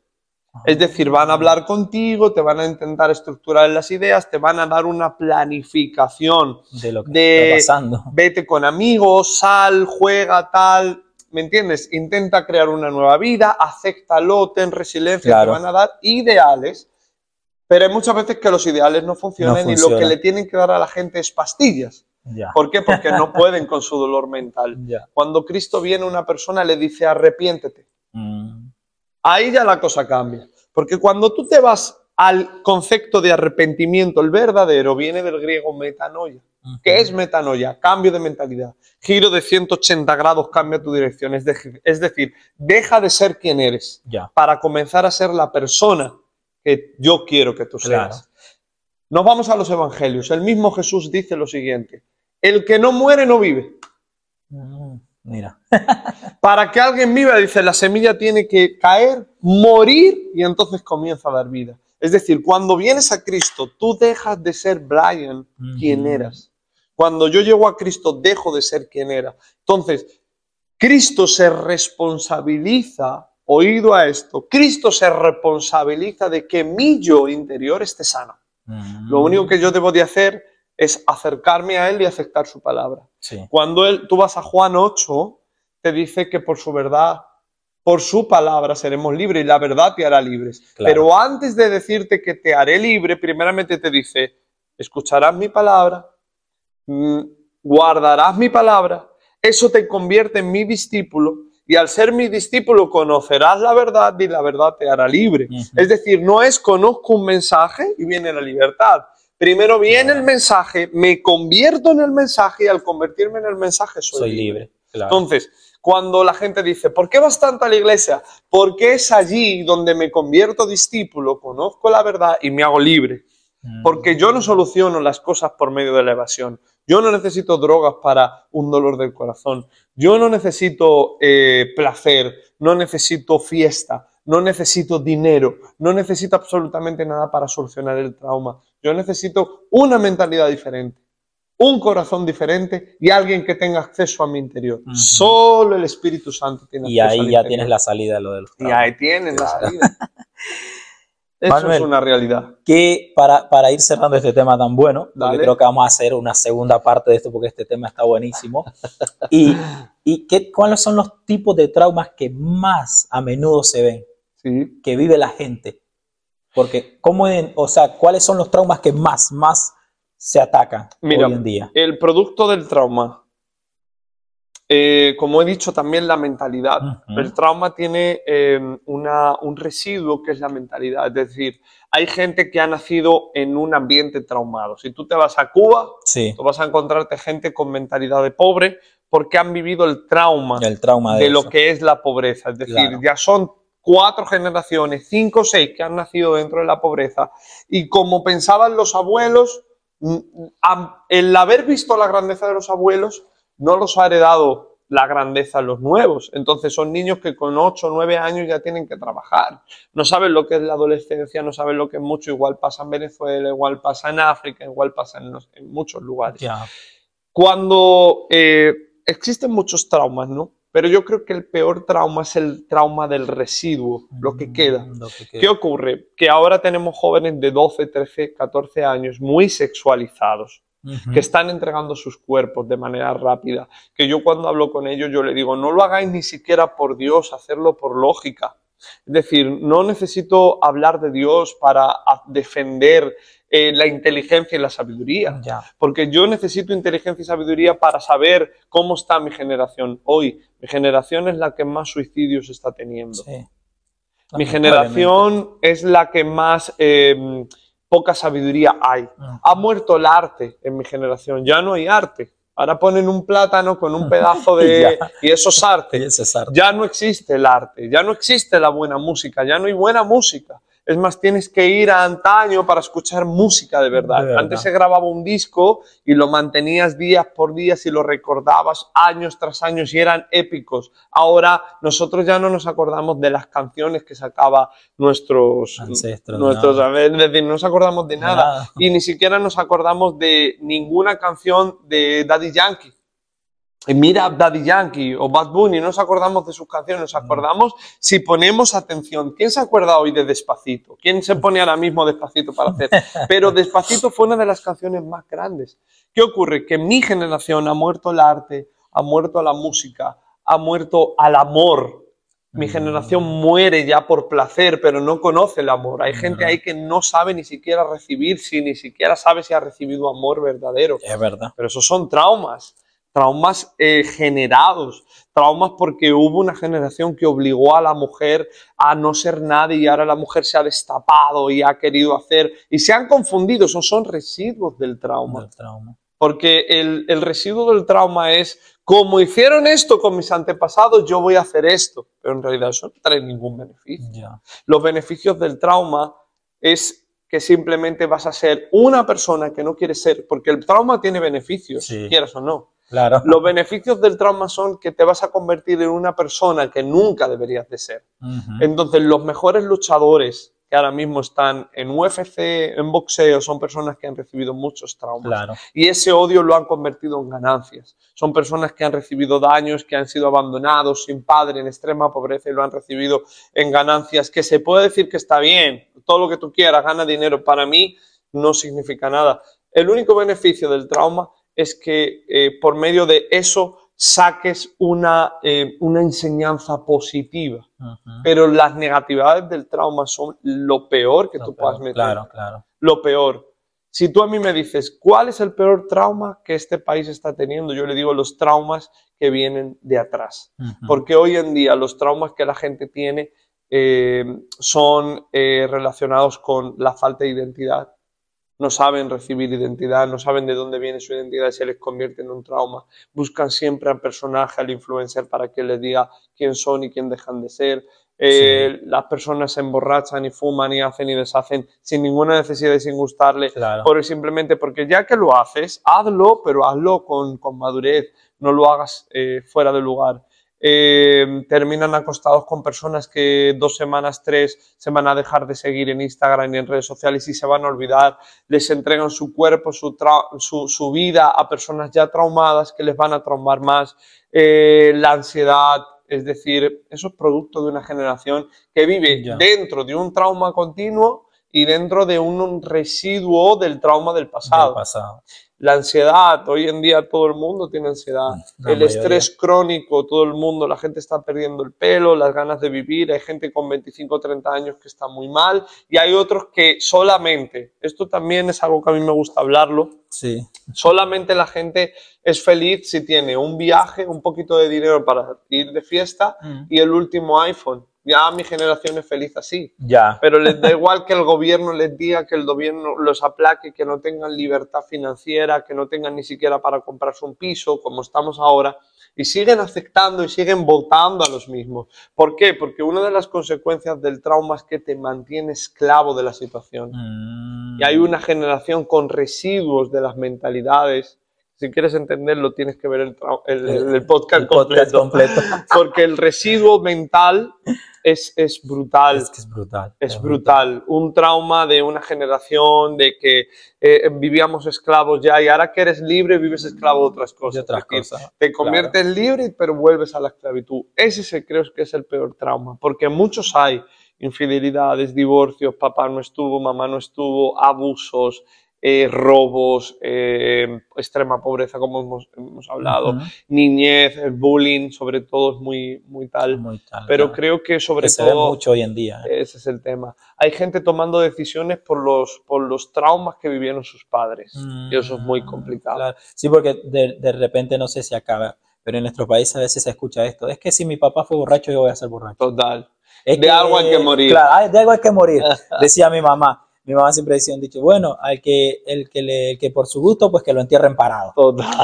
Es decir, van a hablar contigo, te van a intentar estructurar las ideas, te van a dar una planificación De lo que de- está pasando. vete con amigos, sal, juega, tal, ¿me entiendes? Intenta crear una nueva vida, acéptalo, ten resiliencia, Claro. te van a dar ideales, pero hay muchas veces que los ideales no funcionan, y lo que le tienen que dar a la gente es pastillas. ¿Por qué? Porque no pueden con su dolor mental. Cuando Cristo viene a una persona le dice arrepiéntete. Mm, Ahí ya la cosa cambia. Porque cuando tú te vas al concepto de arrepentimiento, el verdadero viene del griego metanoia. ujú. ¿Qué es metanoia? Cambio de mentalidad. Giro de 180 grados, cambia tu dirección. Es, de- es decir, deja de ser quien eres para comenzar a ser la persona que yo quiero que tú Claro. seas. Nos vamos a los evangelios. El mismo Jesús dice lo siguiente. El que no muere no vive. Mm, Mira. Para que alguien viva, dice, la semilla tiene que caer, morir y entonces comienza a dar vida. Es decir, cuando vienes a Cristo, tú dejas de ser Brian quien eras. Cuando yo llego a Cristo, dejo de ser quien era. Entonces, Cristo se responsabiliza, oído a esto, Cristo se responsabiliza de que mi yo interior esté sano. Mm. Lo único que yo debo de hacer es acercarme a Él y aceptar su palabra. Sí. Cuando él, tú vas a Juan 8, te dice que por su verdad, por su palabra seremos libres y la verdad te hará libres. Claro. Pero antes de decirte que te haré libre, primeramente te dice, escucharás mi palabra, mm, guardarás mi palabra, eso te convierte en mi discípulo y al ser mi discípulo conocerás la verdad y la verdad te hará libre. Es decir, no es conozco un mensaje y viene la libertad. Primero viene el mensaje, me convierto en el mensaje y al convertirme en el mensaje soy, Soy libre. libre. Claro. Entonces, cuando la gente dice, ¿por qué vas tanto a la iglesia? Porque es allí donde me convierto discípulo, conozco la verdad y me hago libre. Mm. Porque yo no soluciono las cosas por medio de la evasión. Yo no necesito drogas para un dolor del corazón. Yo no necesito eh, placer, no necesito fiesta, no necesito dinero, no necesito absolutamente nada para solucionar el trauma. Yo necesito una mentalidad diferente, un corazón diferente y alguien que tenga acceso a mi interior. Ujú. Solo el Espíritu Santo tiene Y acceso ahí al ya interior. tienes la salida de lo del Y ahí tienes la salida. Eso Manuel. es una realidad. que para, para ir cerrando este tema tan bueno, creo que vamos a hacer una segunda parte de esto porque este tema está buenísimo. ¿Y, y qué, cuáles son los tipos de traumas que más a menudo se ven, Sí. que vive la gente? Porque, ¿cómo en- o sea, ¿cuáles son los traumas que más, más se atacan Mira, hoy en día? El producto del trauma. Eh, como he dicho, también la mentalidad. El trauma tiene eh, una- un residuo que es la mentalidad. Es decir, hay gente que ha nacido en un ambiente traumado. Si tú te vas a Cuba, Sí, tú vas a encontrarte gente con mentalidad de pobre porque han vivido el trauma el trauma de, de lo que es la pobreza. Es decir, Claro. ya son cuatro generaciones, cinco o seis que han nacido dentro de la pobreza. Y como pensaban los abuelos, mm, el haber visto la grandeza de los abuelos no los ha heredado la grandeza los nuevos. Entonces son niños que con 8 o 9 años ya tienen que trabajar. No saben lo que es la adolescencia, no saben lo que es mucho. Igual pasa en Venezuela, igual pasa en África, igual pasa en, los- en muchos lugares cuando eh, existen muchos traumas, ¿no? Pero yo creo que el peor trauma es el trauma del residuo, lo que queda. Mm, lo que ¿Qué queda. ocurre? Que ahora tenemos jóvenes de 12, 13, 14 años muy sexualizados, que están entregando sus cuerpos de manera rápida, que yo cuando hablo con ellos yo le digo, no lo hagáis ni siquiera por Dios, hacerlo por lógica. Es decir, no necesito hablar de Dios para defender eh, la inteligencia y la sabiduría. Ya, Porque yo necesito inteligencia y sabiduría para saber cómo está mi generación hoy. Mi generación es la que más suicidios está teniendo. sí. Mi generación es la que más eh, poca sabiduría hay. Ha muerto el arte en mi generación. Ya no hay arte. Ahora ponen un plátano con un pedazo de... Y eso es Y arte. ese es arte. Ya no existe el arte, ya no existe la buena música, ya no hay buena música. Es más, tienes que ir a antaño para escuchar música de verdad. De verdad. Antes se grababa un disco y lo mantenías días por días y lo recordabas años tras años y eran épicos. Ahora nosotros ya no nos acordamos de las canciones que sacaba nuestros Ancestros, nuestros ver, es decir, no nos acordamos de nada. Nada. Y ni siquiera nos acordamos de ninguna canción de Daddy Yankee. Y mira Daddy Yankee o Bad Bunny, no nos acordamos de sus canciones, nos acordamos si ponemos atención. ¿Quién se acuerda hoy de Despacito? ¿Quién se pone ahora mismo Despacito para hacer? Pero Despacito fue una de las canciones más grandes. ¿Qué ocurre? Que mi generación ha muerto el arte, ha muerto la música, ha muerto al amor. Mi Mm. generación muere ya por placer, pero no conoce el amor. Hay gente ahí que no sabe ni siquiera recibir, si ni siquiera sabe si ha recibido amor verdadero. Es verdad. Pero esos son traumas, traumas eh, generados, traumas porque hubo una generación que obligó a la mujer a no ser nadie y ahora la mujer se ha destapado y ha querido hacer y se han confundido, esos son residuos del trauma. del trauma. Porque el, el residuo del trauma es, como hicieron esto con mis antepasados, yo voy a hacer esto. Pero en realidad eso no trae ningún beneficio. Los beneficios del trauma es que simplemente vas a ser una persona que no quieres ser, porque el trauma tiene beneficios, Sí. quieras o no. Claro. Los beneficios del trauma son que te vas a convertir en una persona que nunca deberías de ser. Ujú. Entonces, los mejores luchadores que ahora mismo están en UFC, en boxeo, son personas que han recibido muchos traumas. Claro. Y ese odio lo han convertido en ganancias. Son personas que han recibido daños, que han sido abandonados sin padre, en extrema pobreza y lo han recibido en ganancias. Que se puede decir que está bien, todo lo que tú quieras, gana dinero. Para mí no significa nada. El único beneficio del trauma es que eh, por medio de eso saques una, eh, una enseñanza positiva. Pero las negatividades del trauma son lo peor que tú puedas meter. Claro, claro. Lo peor. Si tú a mí me dices, ¿cuál es el peor trauma que este país está teniendo? Yo le digo los traumas que vienen de atrás. Porque hoy en día los traumas que la gente tiene eh, son eh, relacionados con la falta de identidad, no saben recibir identidad, no saben de dónde viene su identidad y se les convierte en un trauma. Buscan siempre al personaje, al influencer, para que les diga quién son y quién dejan de ser. Eh, las personas se emborrachan y fuman y hacen y deshacen sin ninguna necesidad y sin gustarle, por simplemente porque ya que lo haces, hazlo, pero hazlo con, con madurez, no lo hagas eh, fuera de lugar. Eh, terminan acostados con personas que dos semanas, tres, se van a dejar de seguir en Instagram y en redes sociales y se van a olvidar, les entregan su cuerpo, su, su, vida a personas ya traumadas que les van a traumar más, eh, la ansiedad, es decir, eso es producto de una generación que vive dentro de un trauma continuo y dentro de un residuo del trauma del pasado. Del pasado la ansiedad, hoy en día todo el mundo tiene ansiedad, el estrés crónico, todo el mundo, la gente está perdiendo el pelo, las ganas de vivir, hay gente con 25 o 30 años que está muy mal y hay otros que solamente, esto también es algo que a mí me gusta hablarlo, sí. solamente la gente es feliz si tiene un viaje, un poquito de dinero para ir de fiesta mm. y el último iPhone ya mi generación es feliz así. Ya. Pero les da igual que el gobierno les diga, que el gobierno los aplaque, que no tengan libertad financiera, que no tengan ni siquiera para comprarse un piso, como estamos ahora, y siguen aceptando y siguen votando a los mismos. ¿Por qué? Porque una de las consecuencias del trauma es que te mantiene esclavo de la situación. Mm. Y hay una generación con residuos de las mentalidades si quieres entenderlo, tienes que ver el, el, podcast, completo, Porque el residuo mental es, es brutal. Es que es brutal. Es, brutal. Un trauma de una generación, de que eh, vivíamos esclavos ya y ahora que eres libre vives esclavo de otras cosas. otras cosas. Te conviertes libre pero vuelves a la esclavitud. Ese se, creo que es el peor trauma. Porque muchos hay infidelidades, divorcios, papá no estuvo, mamá no estuvo, abusos, eh, robos, eh, extrema pobreza, como hemos, hablado, niñez, bullying, sobre todo es muy, muy tal. Pero creo que sobre todo... Se ve mucho hoy en día. ¿eh? Ese es el tema. Hay gente tomando decisiones por los, por los traumas que vivieron sus padres. y eso es muy mm, complicado. Sí, porque de, de repente no sé si acaba, pero en nuestro país a veces se escucha esto. Es que si mi papá fue borracho, yo voy a ser borracho. Total. de algo hay que morir. Claro, de algo hay que morir, decía mi mamá mi mamá siempre decía un dicho, bueno, al que, el que, le, que por su gusto, pues que lo entierren parado.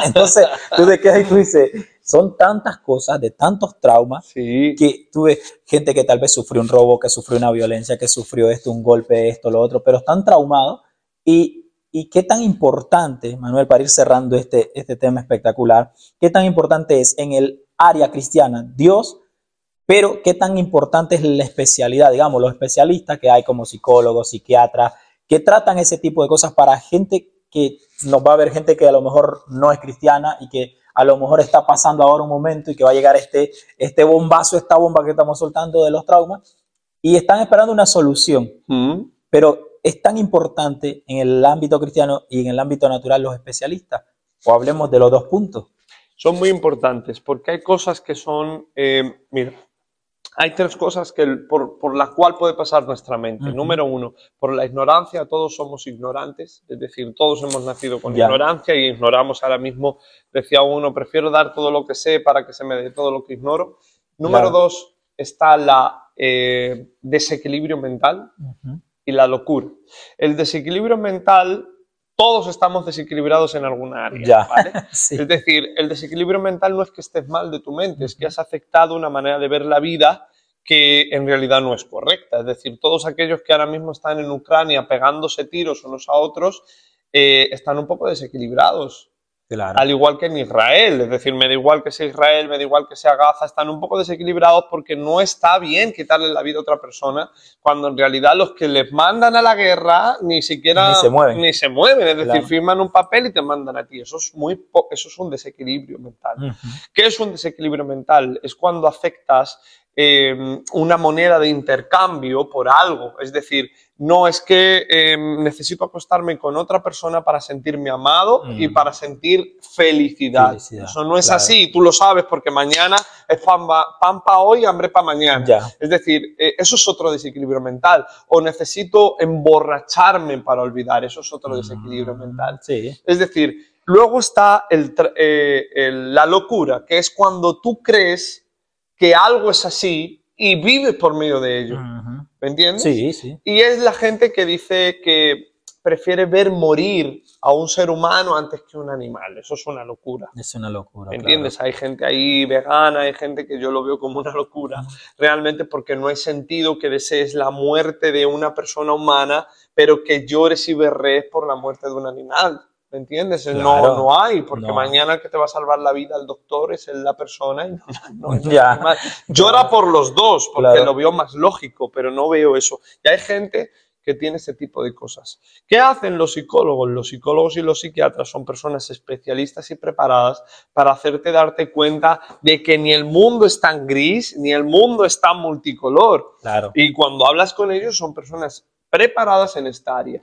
Entonces, tú de qué ahí tú dices, son tantas cosas, de tantos traumas, que tuve gente que tal vez sufrió un robo, que sufrió una violencia, que sufrió esto, un golpe, esto, lo otro, pero están traumados. Y, y qué tan importante, Manuel, para ir cerrando este, este tema espectacular, qué tan importante es en el área cristiana Dios pero, ¿qué tan importante es la especialidad? Digamos, los especialistas que hay como psicólogos, psiquiatras, que tratan ese tipo de cosas para gente que nos va a ver gente que a lo mejor no es cristiana y que a lo mejor está pasando ahora un momento y que va a llegar este, este bombazo, esta bomba que estamos soltando de los traumas y están esperando una solución. Mm. Pero es tan importante en el ámbito cristiano y en el ámbito natural los especialistas. O hablemos de los dos puntos. Son muy importantes porque hay cosas que son, eh, mira, hay tres cosas que, por, por la cual puede pasar nuestra mente. Número uno, por la ignorancia, todos somos ignorantes, es decir, todos hemos nacido con ignorancia y ignoramos ahora mismo, decía uno, prefiero dar todo lo que sé para que se me dé todo lo que ignoro. Número dos, está la eh, desequilibrio mental y la locura. El desequilibrio mental todos estamos desequilibrados en alguna área. Es decir, el desequilibrio mental no es que estés mal de tu mente, es que has afectado una manera de ver la vida que en realidad no es correcta. Es decir, todos aquellos que ahora mismo están en Ucrania pegándose tiros unos a otros eh, están un poco desequilibrados. Al igual que en Israel, es decir, me da igual que sea Israel, me da igual que sea Gaza, están un poco desequilibrados porque no está bien quitarle la vida a otra persona, cuando en realidad los que les mandan a la guerra ni siquiera Ni se mueven. ni se mueven, es decir, firman un papel y te mandan a ti. Eso es muy po- eso es un desequilibrio mental. ¿Qué es un desequilibrio mental? Es cuando afectas eh, una moneda de intercambio por algo. Es decir, no es que eh, necesito acostarme con otra persona para sentirme amado y Mm. para sentir felicidad. Felicidad, Eso no es claro. así, tú lo sabes, porque mañana es pan para hoy, hambre para mañana. Ya. Es decir, eh, eso es otro desequilibrio mental. O necesito emborracharme para olvidar, eso es otro desequilibrio Mm, mental. Sí. Es decir, luego está el eh, el- la locura, que es cuando tú crees que algo es así y vives por medio de ello. ¿Me entiendes? Sí, sí. Y es la gente que dice que prefiere ver morir a un ser humano antes que un animal. Eso es una locura. Es una locura. ¿Me claro. entiendes? Hay gente ahí vegana, hay gente que yo lo veo como una locura, realmente porque no hay sentido que desees la muerte de una persona humana, pero que llores y berrees por la muerte de un animal. ¿Me entiendes? No, Claro. no hay, porque No. mañana el que te va a salvar la vida el doctor es la persona y no, no el Ya. Llora por los dos, porque Claro. lo veo más lógico, pero no veo eso. Y hay gente que tiene ese tipo de cosas. ¿Qué hacen los psicólogos? Los psicólogos y los psiquiatras son personas especialistas y preparadas para hacerte darte cuenta de que ni el mundo es tan gris, ni el mundo es tan multicolor. Claro. Y cuando hablas con ellos son personas preparadas en esta área.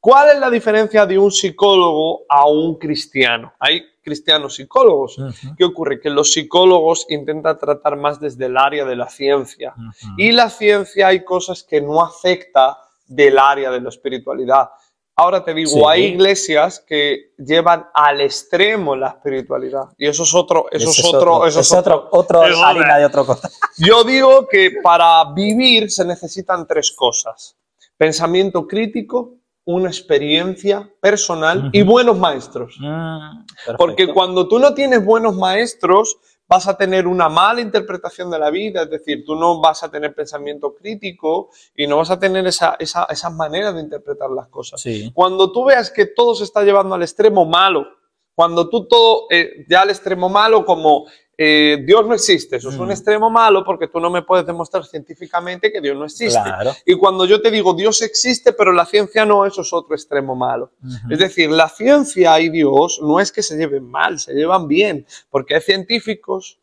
¿Cuál es la diferencia de un psicólogo a un cristiano? Hay cristianos psicólogos. ¿Qué ocurre? Que los psicólogos intentan tratar más desde el área de la ciencia. Ujú. Y la ciencia hay cosas que no afecta del área de la espiritualidad. Ahora te digo, Sí. hay iglesias que llevan al extremo la espiritualidad. Y eso es otro, eso es otro, eso es otro, otro es harina otra. de otro costal. Yo digo que para vivir se necesitan tres cosas. Pensamiento crítico, una experiencia personal y buenos maestros. Mm, Porque cuando tú no tienes buenos maestros, vas a tener una mala interpretación de la vida, es decir, tú no vas a tener pensamiento crítico y no vas a tener esa, esa, esa manera de interpretar las cosas. Sí. Cuando tú veas que todo se está llevando al extremo malo, cuando tú todo eh, ya al extremo malo como eh, Dios no existe, eso es un Mm. extremo malo porque tú no me puedes demostrar científicamente que Dios no existe. Claro. Y cuando yo te digo Dios existe, pero la ciencia no, eso es otro extremo malo. Es decir, la ciencia y Dios no es que se lleven mal, se llevan bien, porque hay científicos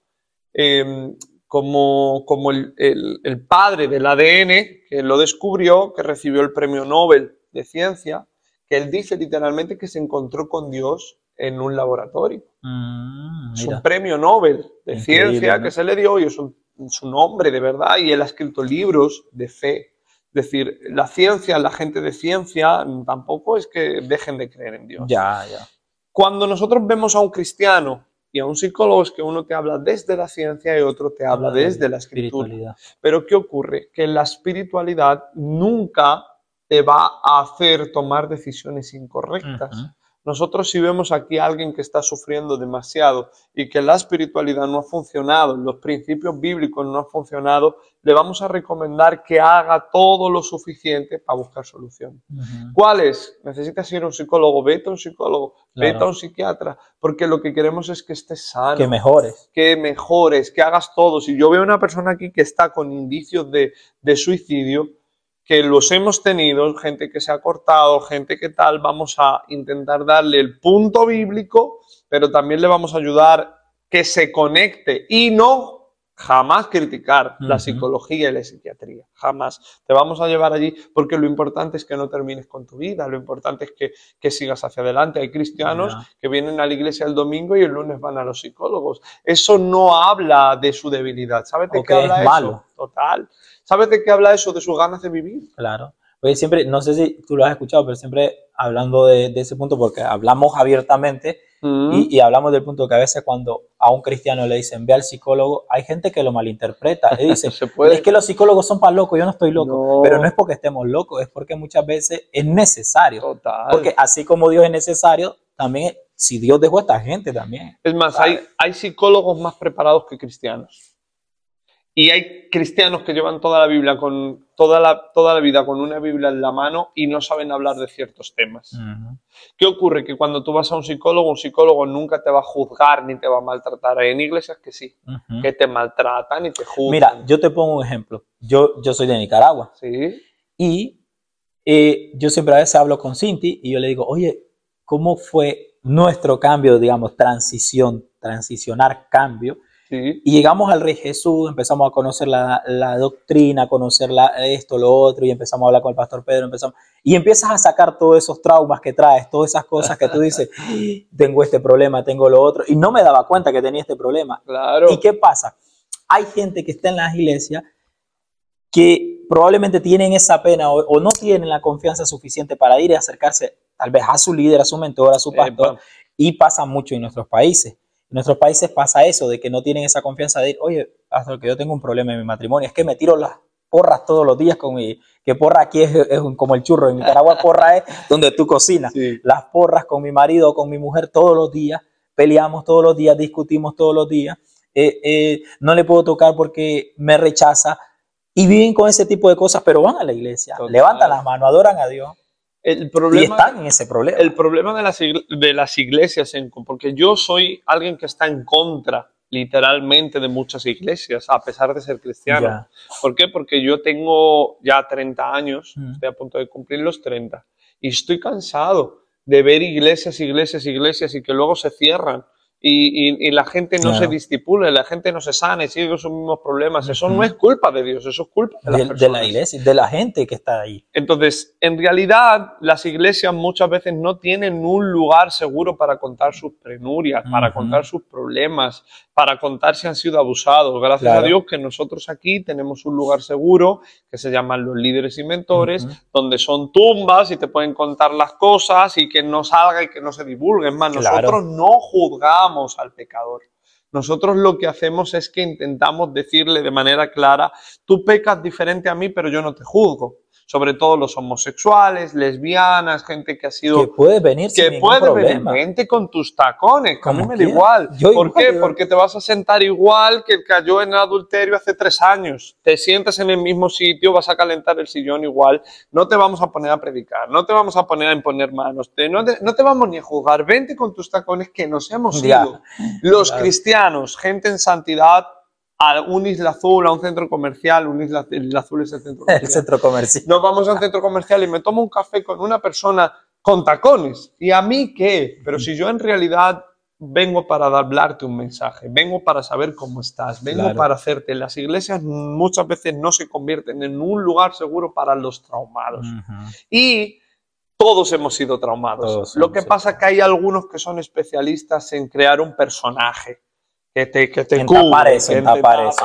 eh, como, como el, el- el padre del ADN, que lo descubrió, que recibió el premio Nobel de Ciencia, que él dice literalmente que se encontró con Dios en un laboratorio. Mm, Es un premio Nobel de Increíble, ciencia ¿no? que se le dio y es un- su nombre de verdad y él ha escrito libros de fe. Es decir, la ciencia, la gente de ciencia tampoco es que dejen de creer en Dios. Ya, ya. Cuando nosotros vemos a un cristiano y a un psicólogo es que uno te habla desde la ciencia y otro te habla desde la escritura. Pero ¿qué ocurre? Que la espiritualidad nunca te va a hacer tomar decisiones incorrectas. Nosotros si vemos aquí a alguien que está sufriendo demasiado y que la espiritualidad no ha funcionado, los principios bíblicos no han funcionado, le vamos a recomendar que haga todo lo suficiente para buscar solución. Ujú. ¿Cuál es? ¿Necesitas ir a un psicólogo? Vete a un psicólogo, Claro. vete a un psiquiatra, porque lo que queremos es que estés sano, Que mejores. que mejores, que hagas todo. Si yo veo una persona aquí que está con indicios de, de suicidio, que los hemos tenido, gente que se ha cortado, gente que tal, vamos a intentar darle el punto bíblico, pero también le vamos a ayudar que se conecte y no jamás criticar la psicología y la psiquiatría, jamás. Te vamos a llevar allí porque lo importante es que no termines con tu vida, lo importante es que, que sigas hacia adelante. Hay cristianos que vienen a la iglesia el domingo y el lunes van a los psicólogos. Eso no habla de su debilidad. ¿Sabes de qué habla es eso? malo. Total. ¿Sabes de qué habla eso? De sus ganas de vivir. Claro. Oye, siempre, no sé si tú lo has escuchado, pero siempre hablando de, de ese punto, porque hablamos abiertamente y, y hablamos del punto que a veces cuando a un cristiano le dicen ve al psicólogo, hay gente que lo malinterpreta y dice, es que los psicólogos son para locos, yo no estoy loco. No. Pero no es porque estemos locos, es porque muchas veces es necesario. Total. Porque así como Dios es necesario, también si Dios dejó a esta gente también. Es más, hay, hay psicólogos más preparados que cristianos. Y hay cristianos que llevan toda la Biblia con toda la, toda la vida con una Biblia en la mano y no saben hablar de ciertos temas. ¿Qué ocurre? Que cuando tú vas a un psicólogo, un psicólogo nunca te va a juzgar ni te va a maltratar. Hay en iglesias que sí, que te maltratan y te juzgan. Mira, yo te pongo un ejemplo. Yo, yo soy de Nicaragua. Sí. Y eh, yo siempre a veces hablo con Cinti y yo le digo, oye, ¿cómo fue nuestro cambio, digamos, transición, transicionar cambio? Y llegamos al Rey Jesús, empezamos a conocer la, la doctrina, a conocer la, esto, lo otro, y empezamos a hablar con el pastor Pedro, empezamos, y empiezas a sacar todos esos traumas que traes, todas esas cosas que tú dices, tengo este problema, tengo lo otro, y no me daba cuenta que tenía este problema. Claro. ¿Y qué pasa? Hay gente que está en las iglesias que probablemente tienen esa pena o, no tienen la confianza suficiente para ir y acercarse tal vez a su líder, a su mentor, a su pastor, y pasa mucho en nuestros países en nuestros países pasa eso, de que no tienen esa confianza de ir, oye, hasta que yo tengo un problema en mi matrimonio, es que me tiro las porras todos los días con mi, que porra aquí es, como el churro, en Nicaragua porra es donde tú cocinas, las porras con mi marido o con mi mujer todos los días, peleamos todos los días, discutimos todos los días, eh, eh, no le puedo tocar porque me rechaza, y viven con ese tipo de cosas, pero van a la iglesia, levantan las manos, adoran a Dios. El problema, y están en ese problema. El problema de las, de las iglesias, porque yo soy alguien que está en contra literalmente de muchas iglesias, a pesar de ser cristiano. ¿Por qué? Porque yo tengo ya 30 años, mm. estoy a punto de cumplir los 30, y estoy cansado de ver iglesias, iglesias, iglesias y que luego se cierran y, la gente no se disipule, la gente no se sana y sigue con sus mismos problemas. Eso no es culpa de Dios, eso es culpa de, de, de la iglesia, de la gente que está ahí. Entonces, en realidad, las iglesias muchas veces no tienen un lugar seguro para contar sus penurias, para contar sus problemas, para contar si han sido abusados. Gracias a Dios que nosotros aquí tenemos un lugar seguro que se llaman los líderes y mentores, donde son tumbas y te pueden contar las cosas y que no salga y que no se divulguen. Más, nosotros no juzgamos al pecador. Nosotros lo que hacemos es que intentamos decirle de manera clara, tú pecas diferente a mí, pero yo no te juzgo sobre todo los homosexuales, lesbianas, gente que ha sido... Que puede venir Que sin puede venir, vente con tus tacones, mí me da igual. ¿Por qué? Porque te vas a sentar igual que el cayó en el adulterio hace tres años. Te sientas en el mismo sitio, vas a calentar el sillón igual, no te vamos a poner a predicar, no te vamos a poner a imponer manos, no, te, vamos ni a juzgar, vente con tus tacones que nos hemos ido. Los cristianos, gente en santidad, a un Isla Azul, a un centro comercial, un Isla, Azul es el centro comercial. El centro comercial. Nos vamos a un centro comercial y me tomo un café con una persona con tacones. ¿Y a mí qué? Pero si yo en realidad vengo para hablarte un mensaje, vengo para saber cómo estás, vengo para hacerte. Las iglesias muchas veces no se convierten en un lugar seguro para los traumados. Y todos hemos sido traumados. Lo que pasa es que hay algunos que son especialistas en crear un personaje que te, que te cubre, eso,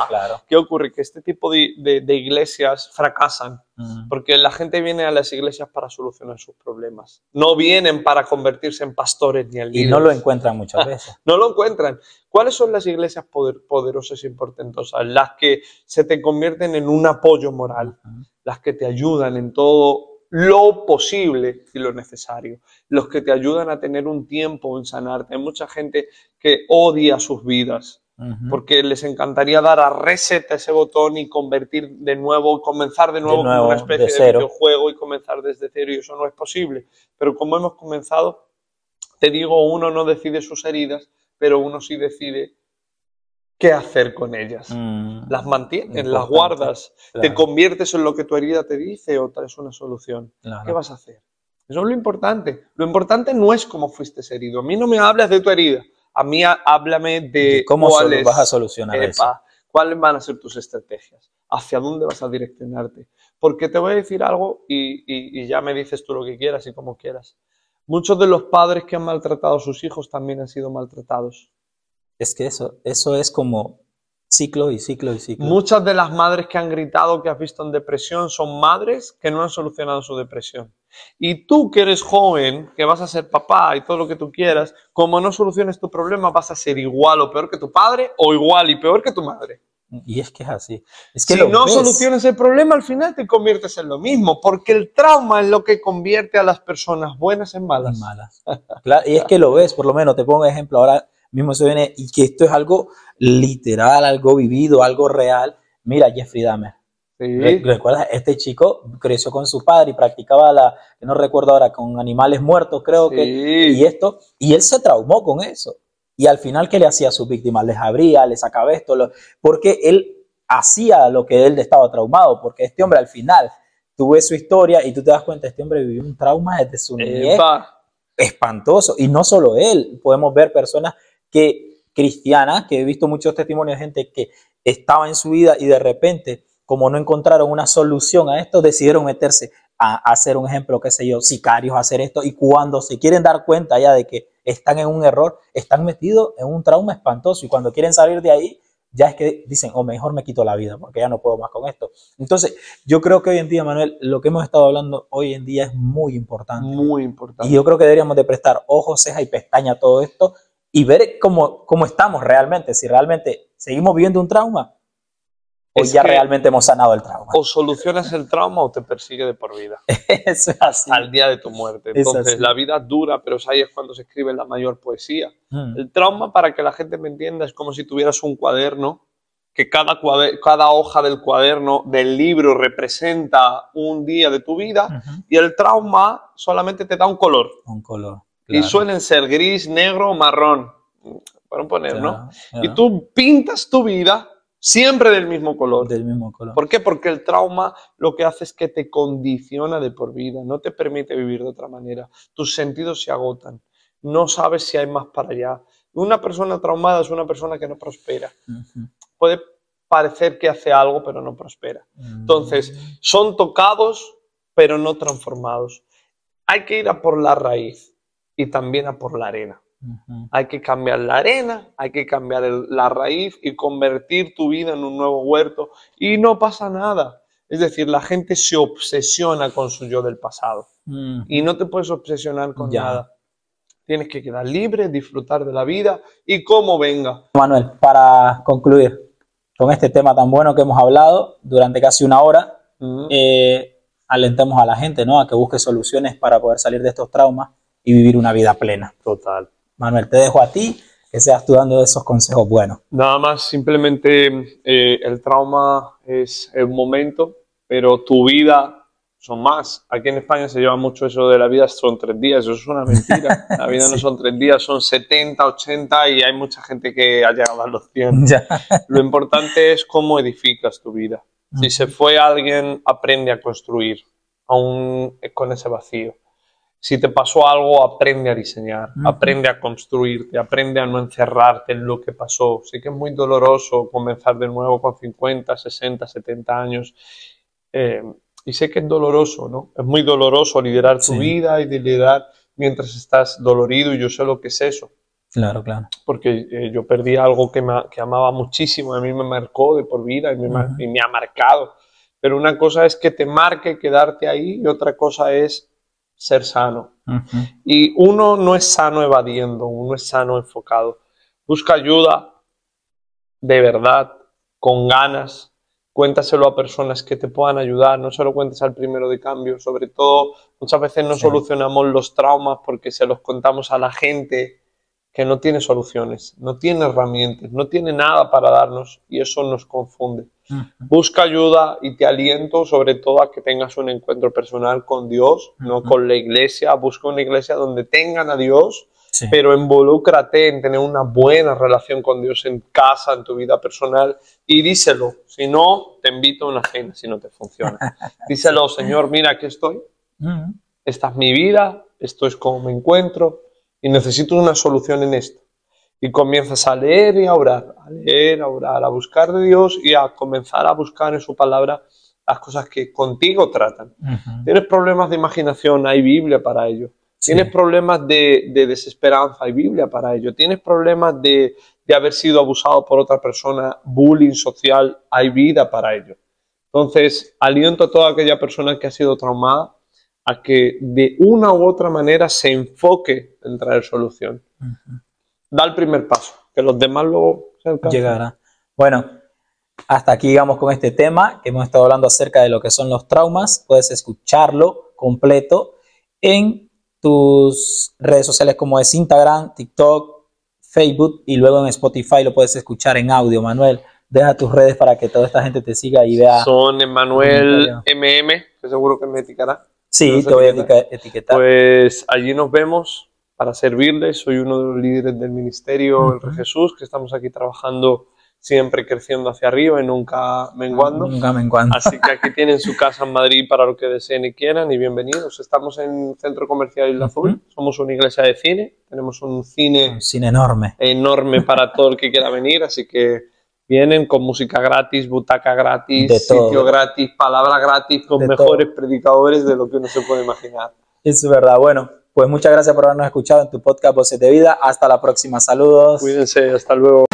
claro. ¿Qué ocurre? Que este tipo de, de, iglesias fracasan porque la gente viene a las iglesias para solucionar sus problemas. No vienen para convertirse en pastores ni en líderes. Y no lo encuentran muchas veces. no lo encuentran. ¿Cuáles son las iglesias poderosas y portentosas? Las que se te convierten en un apoyo moral, las que te ayudan en todo lo posible y lo necesario, los que te ayudan a tener un tiempo en sanarte. Hay mucha gente que odia sus vidas porque les encantaría dar a reset ese botón y convertir de nuevo, comenzar de nuevo, con una especie de, de videojuego y comenzar desde cero y eso no es posible. Pero como hemos comenzado, te digo, uno no decide sus heridas, pero uno sí decide qué hacer con ellas. Mm. las mantienes, las guardas, te conviertes en lo que tu herida te dice o traes una solución. ¿Qué vas a hacer? Eso es lo importante. Lo importante no es cómo fuiste herido. A mí no me hablas de tu herida. A mí háblame de, cómo vas a solucionar eso. ¿Cuáles van a ser tus estrategias? ¿Hacia dónde vas a direccionarte? Porque te voy a decir algo y, y ya me dices tú lo que quieras y como quieras. Muchos de los padres que han maltratado a sus hijos también han sido maltratados. Es que eso, eso es como ciclo y ciclo y ciclo. Muchas de las madres que han gritado que has visto en depresión son madres que no han solucionado su depresión. Y tú que eres joven, que vas a ser papá y todo lo que tú quieras, como no soluciones tu problema, vas a ser igual o peor que tu padre o igual y peor que tu madre. Y es que es así. Es que si no solucionas el problema, al final te conviertes en lo mismo, porque el trauma es lo que convierte a las personas buenas en malas. malas. y es que lo ves, por lo menos, te pongo ejemplo ahora mismo se viene, y que esto es algo literal, algo vivido, algo real. Mira, Jeffrey Dahmer. Sí. Re- ¿Recuerdas? Este chico creció con su padre y practicaba la, no recuerdo ahora, con animales muertos, creo que, y Sí. esto, y él se traumó con eso. Y al final, ¿qué le hacía a sus víctimas? Les abría, les sacaba esto, lo- porque él hacía lo que él estaba traumado, porque este hombre al final, tú ves su historia y tú te das cuenta, este hombre vivió un trauma desde su niñez espantoso. Y no solo él, podemos ver personas que cristianas, que he visto muchos testimonios de gente que estaba en su vida y de repente, como no encontraron una solución a esto, decidieron meterse a, a hacer un ejemplo, qué sé yo, sicarios, a hacer esto. Y cuando se quieren dar cuenta ya de que están en un error, están metidos en un trauma espantoso. Y cuando quieren salir de ahí, ya es que dicen, o mejor me quito la vida, porque ya no puedo más con esto. Entonces, yo creo que hoy en día, Manuel, lo que hemos estado hablando hoy en día es muy importante. Muy importante. Y yo creo que deberíamos de prestar ojos, ceja y pestaña a todo esto y ver cómo, cómo estamos realmente, si realmente seguimos viviendo un trauma o Es ya realmente hemos sanado el trauma. O solucionas el trauma o te persigue de por vida. Es así. Al día de tu muerte. Es Entonces, la vida es dura, pero ahí es cuando se escribe la mayor poesía. Mm, El trauma, para que la gente me entienda, es como si tuvieras un cuaderno, que cada, cuade- cada hoja del cuaderno, del libro, representa un día de tu vida, ujú. y el trauma solamente te da un color. Un color. Y suelen ser gris, negro marrón, para poner, ¿no? Y tú pintas tu vida siempre del mismo color. Del mismo color. ¿Por qué? Porque el trauma lo que hace es que te condiciona de por vida, no te permite vivir de otra manera. Tus sentidos se agotan, no sabes si hay más para allá. Una persona traumada es una persona que no prospera. Ujú. Puede parecer que hace algo, pero no prospera. Entonces, son tocados, pero no transformados. Hay que ir a por la raíz y también a por la arena. Hay que cambiar la arena, hay que cambiar el- la raíz y convertir tu vida en un nuevo huerto y no pasa nada. Es decir, la gente se obsesiona con su yo del pasado y no te puedes obsesionar con Ya. nada. Tienes que quedar libre, disfrutar de la vida y como venga. Manuel, para concluir con este tema tan bueno que hemos hablado durante casi una hora, eh, alentemos a la gente ¿no? a que busque soluciones para poder salir de estos traumas y vivir una vida plena. Total. Manuel, te dejo a ti que seas tú dando esos consejos buenos. Nada más, simplemente eh, el trauma es el momento, pero tu vida son más. Aquí en España se lleva mucho eso de la vida son tres días, eso es una mentira. La vida no son tres días, son 70, 80 y hay mucha gente que ha llegado a los 100. Ya. Lo importante es cómo edificas tu vida. Si se fue alguien, aprende a construir, aún con ese vacío. Si te pasó algo, aprende a diseñar, aprende a construirte, aprende a no encerrarte en lo que pasó. Sé que es muy doloroso comenzar de nuevo con 50, 60, 70 años. eh, y sé que es doloroso, ¿no? Es muy doloroso liderar tu Sí. vida y liderar mientras estás dolorido y yo sé lo que es eso Claro, claro. porque eh, yo perdí algo que, me, que amaba muchísimo, a mí me marcó de por vida y me, y me ha marcado. Pero una cosa es que te marque, quedarte ahí, y otra cosa es ser sano. Y uno no es sano evadiendo, uno es sano enfocado. Busca ayuda de verdad, con ganas. Cuéntaselo a personas que te puedan ayudar, no se lo cuentes al primero de cambio. Sobre todo, muchas veces no Sí. solucionamos los traumas porque se los contamos a la gente que no tiene soluciones, no tiene herramientas, no tiene nada para darnos y eso nos confunde. Busca ayuda y te aliento sobre todo a que tengas un encuentro personal con Dios, no con la iglesia. Busca una iglesia donde tengan a Dios, Sí. pero involúcrate en tener una buena relación con Dios en casa, en tu vida personal y díselo. Si no, te invito a una cena si no te funciona. Díselo, Señor, mira, aquí estoy, esta es mi vida, esto es como me encuentro y necesito una solución en esto. Y comienzas a leer y a orar, a leer, a orar, a buscar de Dios y a comenzar a buscar en su palabra las cosas que contigo tratan. Tienes problemas de imaginación, hay Biblia para ello. Sí. Tienes problemas de, de desesperanza, hay Biblia para ello. Tienes problemas de, de haber sido abusado por otra persona, bullying social, hay vida para ello. Entonces, aliento a toda aquella persona que ha sido traumada a que de una u otra manera se enfoque en traer solución. Da el primer paso, que los demás luego se alcancen. llegará. Bueno, hasta aquí llegamos con este tema que hemos estado hablando acerca de lo que son los traumas. Puedes escucharlo completo en tus redes sociales como es Instagram, TikTok, Facebook y luego en Spotify lo puedes escuchar en audio, Manuel. deja tus redes para que toda esta gente te siga y vea. Son Emanuel MM, que seguro que me etiquetará. Sí, te voy a etiquetar. Pues allí nos vemos para servirles. Soy uno de los líderes del ministerio, el Jesús, que estamos aquí trabajando siempre creciendo hacia arriba y nunca menguando. Nunca menguando. Así que aquí tienen su casa en Madrid para lo que deseen y quieran y bienvenidos. Estamos en Centro Comercial Isla Azul, somos una iglesia de cine, tenemos un cine, un cine enorme. Enorme para todo el que quiera venir, así que vienen con música gratis, butaca gratis, sitio gratis, palabra gratis, con mejores predicadores de lo que uno se puede imaginar. Es verdad, bueno. Pues muchas gracias por habernos escuchado en tu podcast Voces de Vida. Hasta la próxima. Saludos. Cuídense, hasta luego.